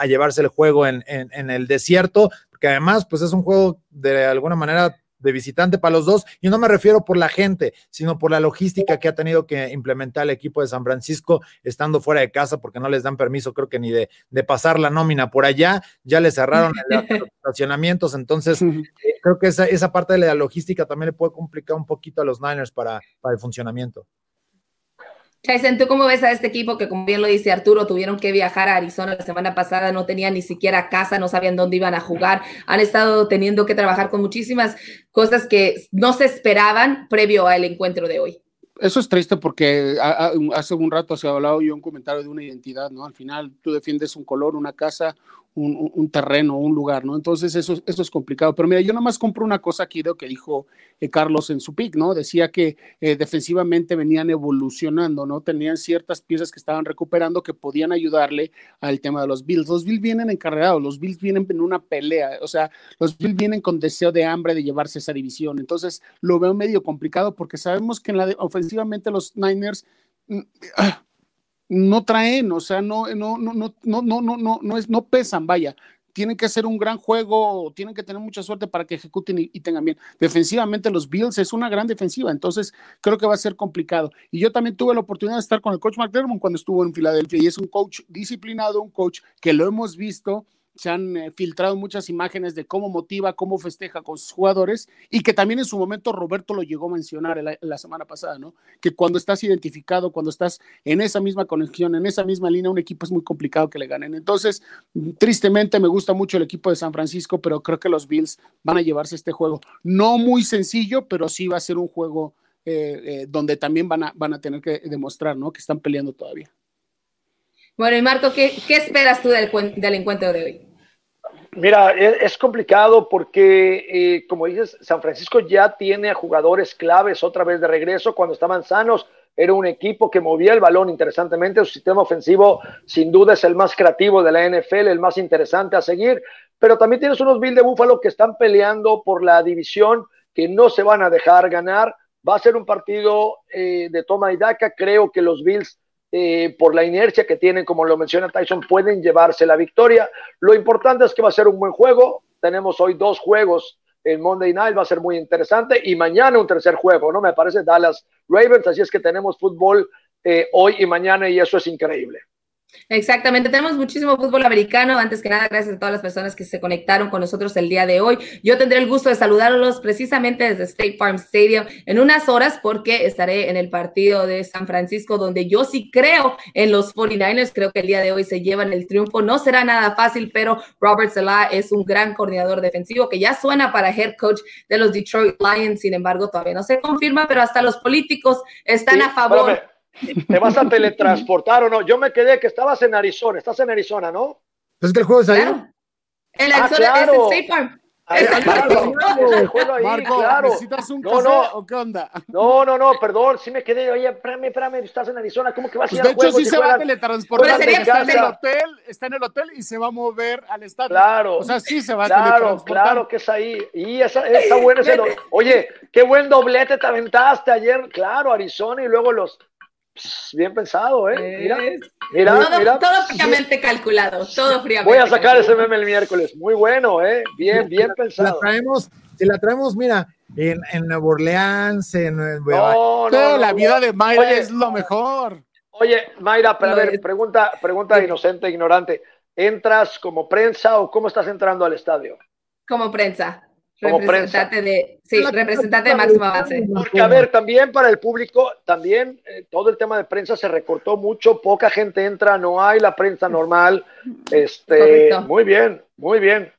llevarse el juego en, en, el desierto, porque además, pues es un juego de alguna manera de visitante para los dos, y no me refiero por la gente, sino por la logística que ha tenido que implementar el equipo de San Francisco estando fuera de casa, porque no les dan permiso, creo que ni de, de pasar la nómina por allá, ya le cerraron los (laughs) estacionamientos, entonces eh, creo que esa, esa parte de la logística también le puede complicar un poquito a los Niners para, para el funcionamiento. Tyson, ¿tú cómo ves a este equipo que, como bien lo dice Arturo, tuvieron que viajar a Arizona la semana pasada, no tenían ni siquiera casa, no sabían dónde iban a jugar, han estado teniendo que trabajar con muchísimas cosas que no se esperaban previo al encuentro de hoy? Eso es triste porque hace un rato se ha hablado yo un comentario de una identidad, ¿no? Al final tú defiendes un color, una casa, un, terreno, un lugar, ¿no? Entonces eso, eso es complicado. Pero mira, yo nomás compro una cosa aquí de lo que dijo eh, Carlos en su pick, ¿no? Decía que eh, defensivamente venían evolucionando, ¿no? Tenían ciertas piezas que estaban recuperando que podían ayudarle al tema de los Bills. Los Bills vienen encarregados, los Bills vienen en una pelea, o sea, los Bills vienen con deseo de hambre de llevarse esa división. Entonces lo veo medio complicado porque sabemos que ofensivamente los Niners no traen, o sea, no, no, no, no, no, no, no, no, es, no pesan, vaya. Tienen que hacer un gran juego, tienen que tener mucha suerte para que ejecuten y, tengan bien. Defensivamente, los Bills es una gran defensiva, entonces creo que va a ser complicado. Y yo también tuve la oportunidad de estar con el coach McDermott cuando estuvo en Filadelfia, y es un coach disciplinado, un coach que lo hemos visto se han eh, filtrado muchas imágenes de cómo motiva, cómo festeja con sus jugadores y que también en su momento Roberto lo llegó a mencionar la, semana pasada, ¿no? Que cuando estás identificado, cuando estás en esa misma conexión, en esa misma línea, un equipo es muy complicado que le ganen. Entonces, tristemente me gusta mucho el equipo de San Francisco, pero creo que los Bills van a llevarse este juego. No muy sencillo, pero sí va a ser un juego eh, eh, donde también van a, van a tener que demostrar, ¿no? Que están peleando todavía. Bueno, y Marco, ¿qué, esperas tú del, del encuentro de hoy? Mira, es, complicado porque, eh, como dices, San Francisco ya tiene a jugadores claves otra vez de regreso. Cuando estaban sanos, era un equipo que movía el balón interesantemente. Su sistema ofensivo, sin duda, es el más creativo de la NFL, el más interesante a seguir. Pero también tienes unos Bills de Búfalo que están peleando por la división, que no se van a dejar ganar. Va a ser un partido eh, de toma y daca. Creo que los Bills eh, por la inercia que tienen, como lo menciona Tyson, pueden llevarse la victoria. Lo importante es que va a ser un buen juego. Tenemos hoy dos juegos en Monday Night, va a ser muy interesante. Y mañana un tercer juego, ¿no? Me parece Dallas Ravens, así es que tenemos fútbol eh, hoy y mañana y eso es increíble. Exactamente, tenemos muchísimo fútbol americano. Antes que nada, gracias a todas las personas que se conectaron con nosotros el día de hoy. Yo tendré el gusto de saludarlos precisamente desde State Farm Stadium en unas horas porque estaré en el partido de San Francisco donde yo sí creo en los 49ers. Creo que el día de hoy se llevan el triunfo. No será nada fácil, pero Robert Salah es un gran coordinador defensivo que ya suena para head coach de los Detroit Lions. Sin embargo, todavía no se confirma, pero hasta los políticos están a favor te vas a teletransportar o no. Yo me quedé que estabas en Arizona. Estás en Arizona, ¿no? Pues que el juego es ahí. En ah, Arizona es State Farm. Marco, ¿necesitas un no, no. o qué onda? No, no, no, perdón, sí me quedé, oye, espérame, espérame, estás en Arizona, ¿cómo que vas pues a ir De hecho, sí se va a teletransportar, está en el hotel, está en el hotel y se va a mover al estadio. Claro. O sea, sí se va a teletransportar. Claro, que es ahí. Y esa, está bueno ese, oye, qué buen doblete te aventaste ayer, claro, Arizona y luego los Bien pensado, ¿eh? Mira, mira, todo, mira. Todo fríamente calculado, todo fríamente. Voy a sacar ese meme el miércoles. Muy bueno, ¿eh? Bien, bien pensado. La traemos, si la traemos, mira, en, en Nueva Orleans, en no, no, la vida de Mayra es lo mejor. Oye, Mayra, pero a ver, pregunta, pregunta inocente, ignorante. ¿Entras como prensa o cómo estás entrando al estadio? Como prensa representante de, sí, representante de máximo avance. Porque, a ver, también para el público, también eh, todo el tema de prensa se recortó mucho, poca gente entra, no hay la prensa normal. Este, muy bien, muy bien.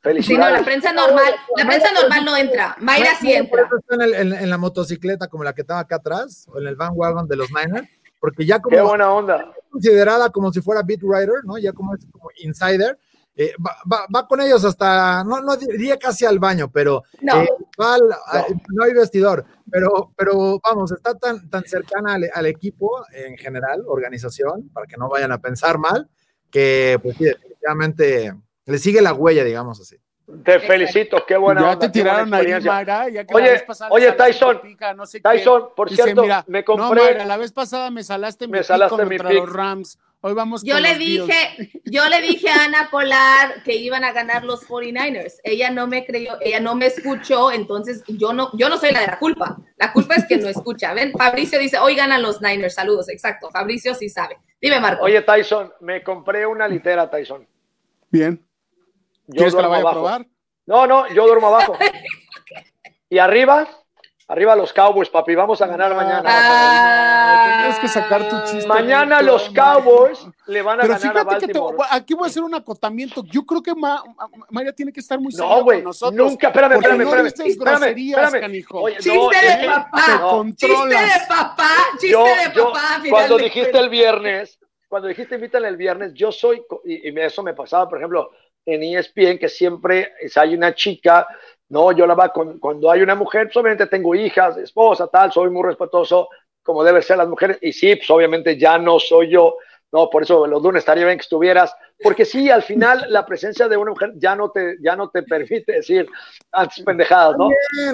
Felicidades. Sí, no, la prensa normal, la prensa normal no entra. Mayra sí entra. Está en, en, la motocicleta como la que estaba acá atrás, o en el van wagon de los Niners, porque ya como. Qué buena onda. Considerada como si fuera beat writer, ¿no? Ya como es como insider eh, va, con ellos hasta, no, no diría casi al baño, pero no, eh, no. hay vestidor, pero, pero vamos, está tan, tan cercana al, equipo en general, organización, para que no vayan a pensar mal, que pues definitivamente le sigue la huella, digamos así. Te felicito, qué buena Ya te tiraron ahí, Mara, ya que oye, la vez pasada oye Tyson, Tyson, por cierto, me compré. la vez pasada me salaste me salaste mi contra los Rams. Hoy vamos yo le dije, yo le dije a Ana Polar que iban a ganar los 49ers. Ella no me creyó, ella no me escuchó, entonces yo no, yo no soy la de la culpa. La culpa es que no escucha. Ven, Fabricio dice, hoy ganan los Niners. Saludos, exacto. Fabricio sí sabe. Dime, Marco. Oye, Tyson, me compré una litera, Tyson. Bien. ¿Quieres que la vaya a probar? No, no, yo duermo abajo. (laughs) y arriba, Arriba los Cowboys, papi, vamos a ganar mañana. Ah, tienes que sacar tu chiste. Mañana los Cowboys le van a Pero ganar a Baltimore. Que aquí voy a hacer un acotamiento. Yo creo que María tiene que estar muy no, con nosotros. Nunca, espérame, espérame, espérame. espérame, espérame. Oye, chiste, de papá, chiste de papá. Chiste de papá. Cuando dijiste el viernes, cuando dijiste invítale el viernes, yo soy, y, y eso me pasaba, por ejemplo, en ESPN, que siempre hay una chica no, yo la va cuando hay una mujer, pues obviamente tengo hijas, esposa, tal, soy muy respetuoso, como debe ser las mujeres. Y sí, pues obviamente ya no soy yo. No, por eso los lunes estaría bien que estuvieras, porque sí, al final la presencia de una mujer ya no te, ya no te permite decir antes pendejadas, ¿no?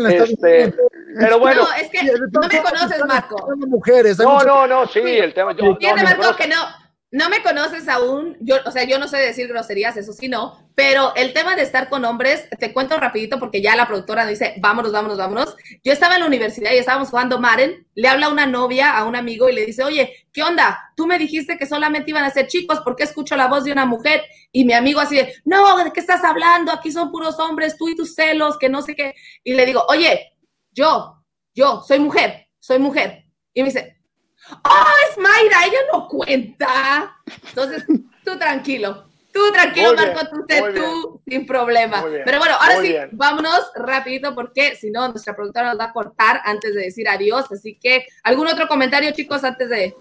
Este, pero bueno. No, es que no me conoces, Marco. Mujeres, no, no, no, sí, el tema. Yo, no, Marco, que no, no me conoces aún, yo, o sea, yo no sé decir groserías, eso sí no, pero el tema de estar con hombres, te cuento rapidito porque ya la productora dice, vámonos, vámonos, vámonos. Yo estaba en la universidad y estábamos jugando Maren, le habla una novia a un amigo y le dice, oye, ¿qué onda? Tú me dijiste que solamente iban a ser chicos, ¿por qué escucho la voz de una mujer? Y mi amigo así de, no, ¿de qué estás hablando? Aquí son puros hombres, tú y tus celos, que no sé qué. Y le digo, oye, yo, yo, soy mujer, soy mujer. Y me dice, ¡Oh, es Mayra! Ella no cuenta. Entonces, tú tranquilo. Tú tranquilo, Marco, tú, tú sin problema. Pero bueno, ahora sí, vámonos rapidito porque si no, nuestra productora nos va a cortar antes de decir adiós. Así que, ¿algún otro comentario, chicos, antes de...?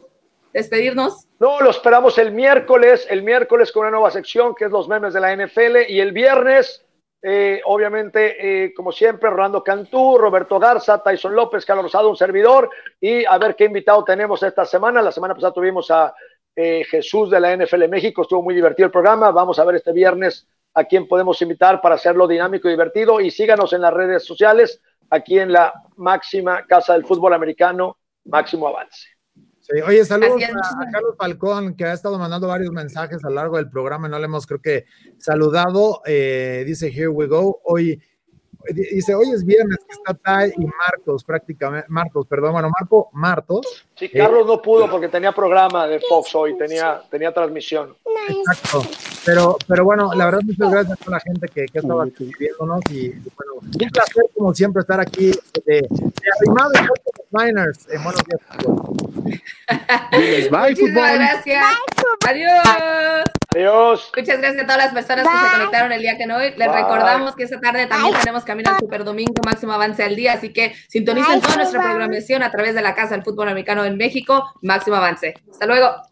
despedirnos. No, lo esperamos el miércoles, el miércoles con una nueva sección que es los memes de la NFL y el viernes, eh, obviamente, eh, como siempre, Rolando Cantú, Roberto Garza, Tyson López, Carlos Rosado, un servidor y a ver qué invitado tenemos esta semana. La semana pasada tuvimos a eh, Jesús de la NFL México, estuvo muy divertido el programa. Vamos a ver este viernes a quién podemos invitar para hacerlo dinámico y divertido y síganos en las redes sociales aquí en la máxima casa del fútbol americano, máximo avance. Oye, saludos a, Carlos Falcón, que ha estado mandando varios mensajes a lo largo del programa, no le hemos creo que saludado, eh, dice Here we go, hoy dice, hoy es viernes que está Tai y Marcos prácticamente, Marcos, perdón, bueno, Marco Martos. Sí, Carlos no pudo porque tenía programa de Fox hoy, tenía, tenía transmisión. Exacto, pero, pero bueno, la verdad muchas gracias a toda la gente que, que ha estado aquí viéndonos y bueno, un placer como siempre estar aquí de, de arrimado y los Niners en Buenos Días. Muchísimas gracias. Adiós. Adiós. Muchas gracias a todas las personas que se conectaron el día que no hoy. Les recordamos que esta tarde también tenemos camino al Super Domingo Máximo Avance al Día, así que sintonicen toda nuestra programación a través de la Casa del Fútbol Americano en México, Máximo Avance. Hasta luego.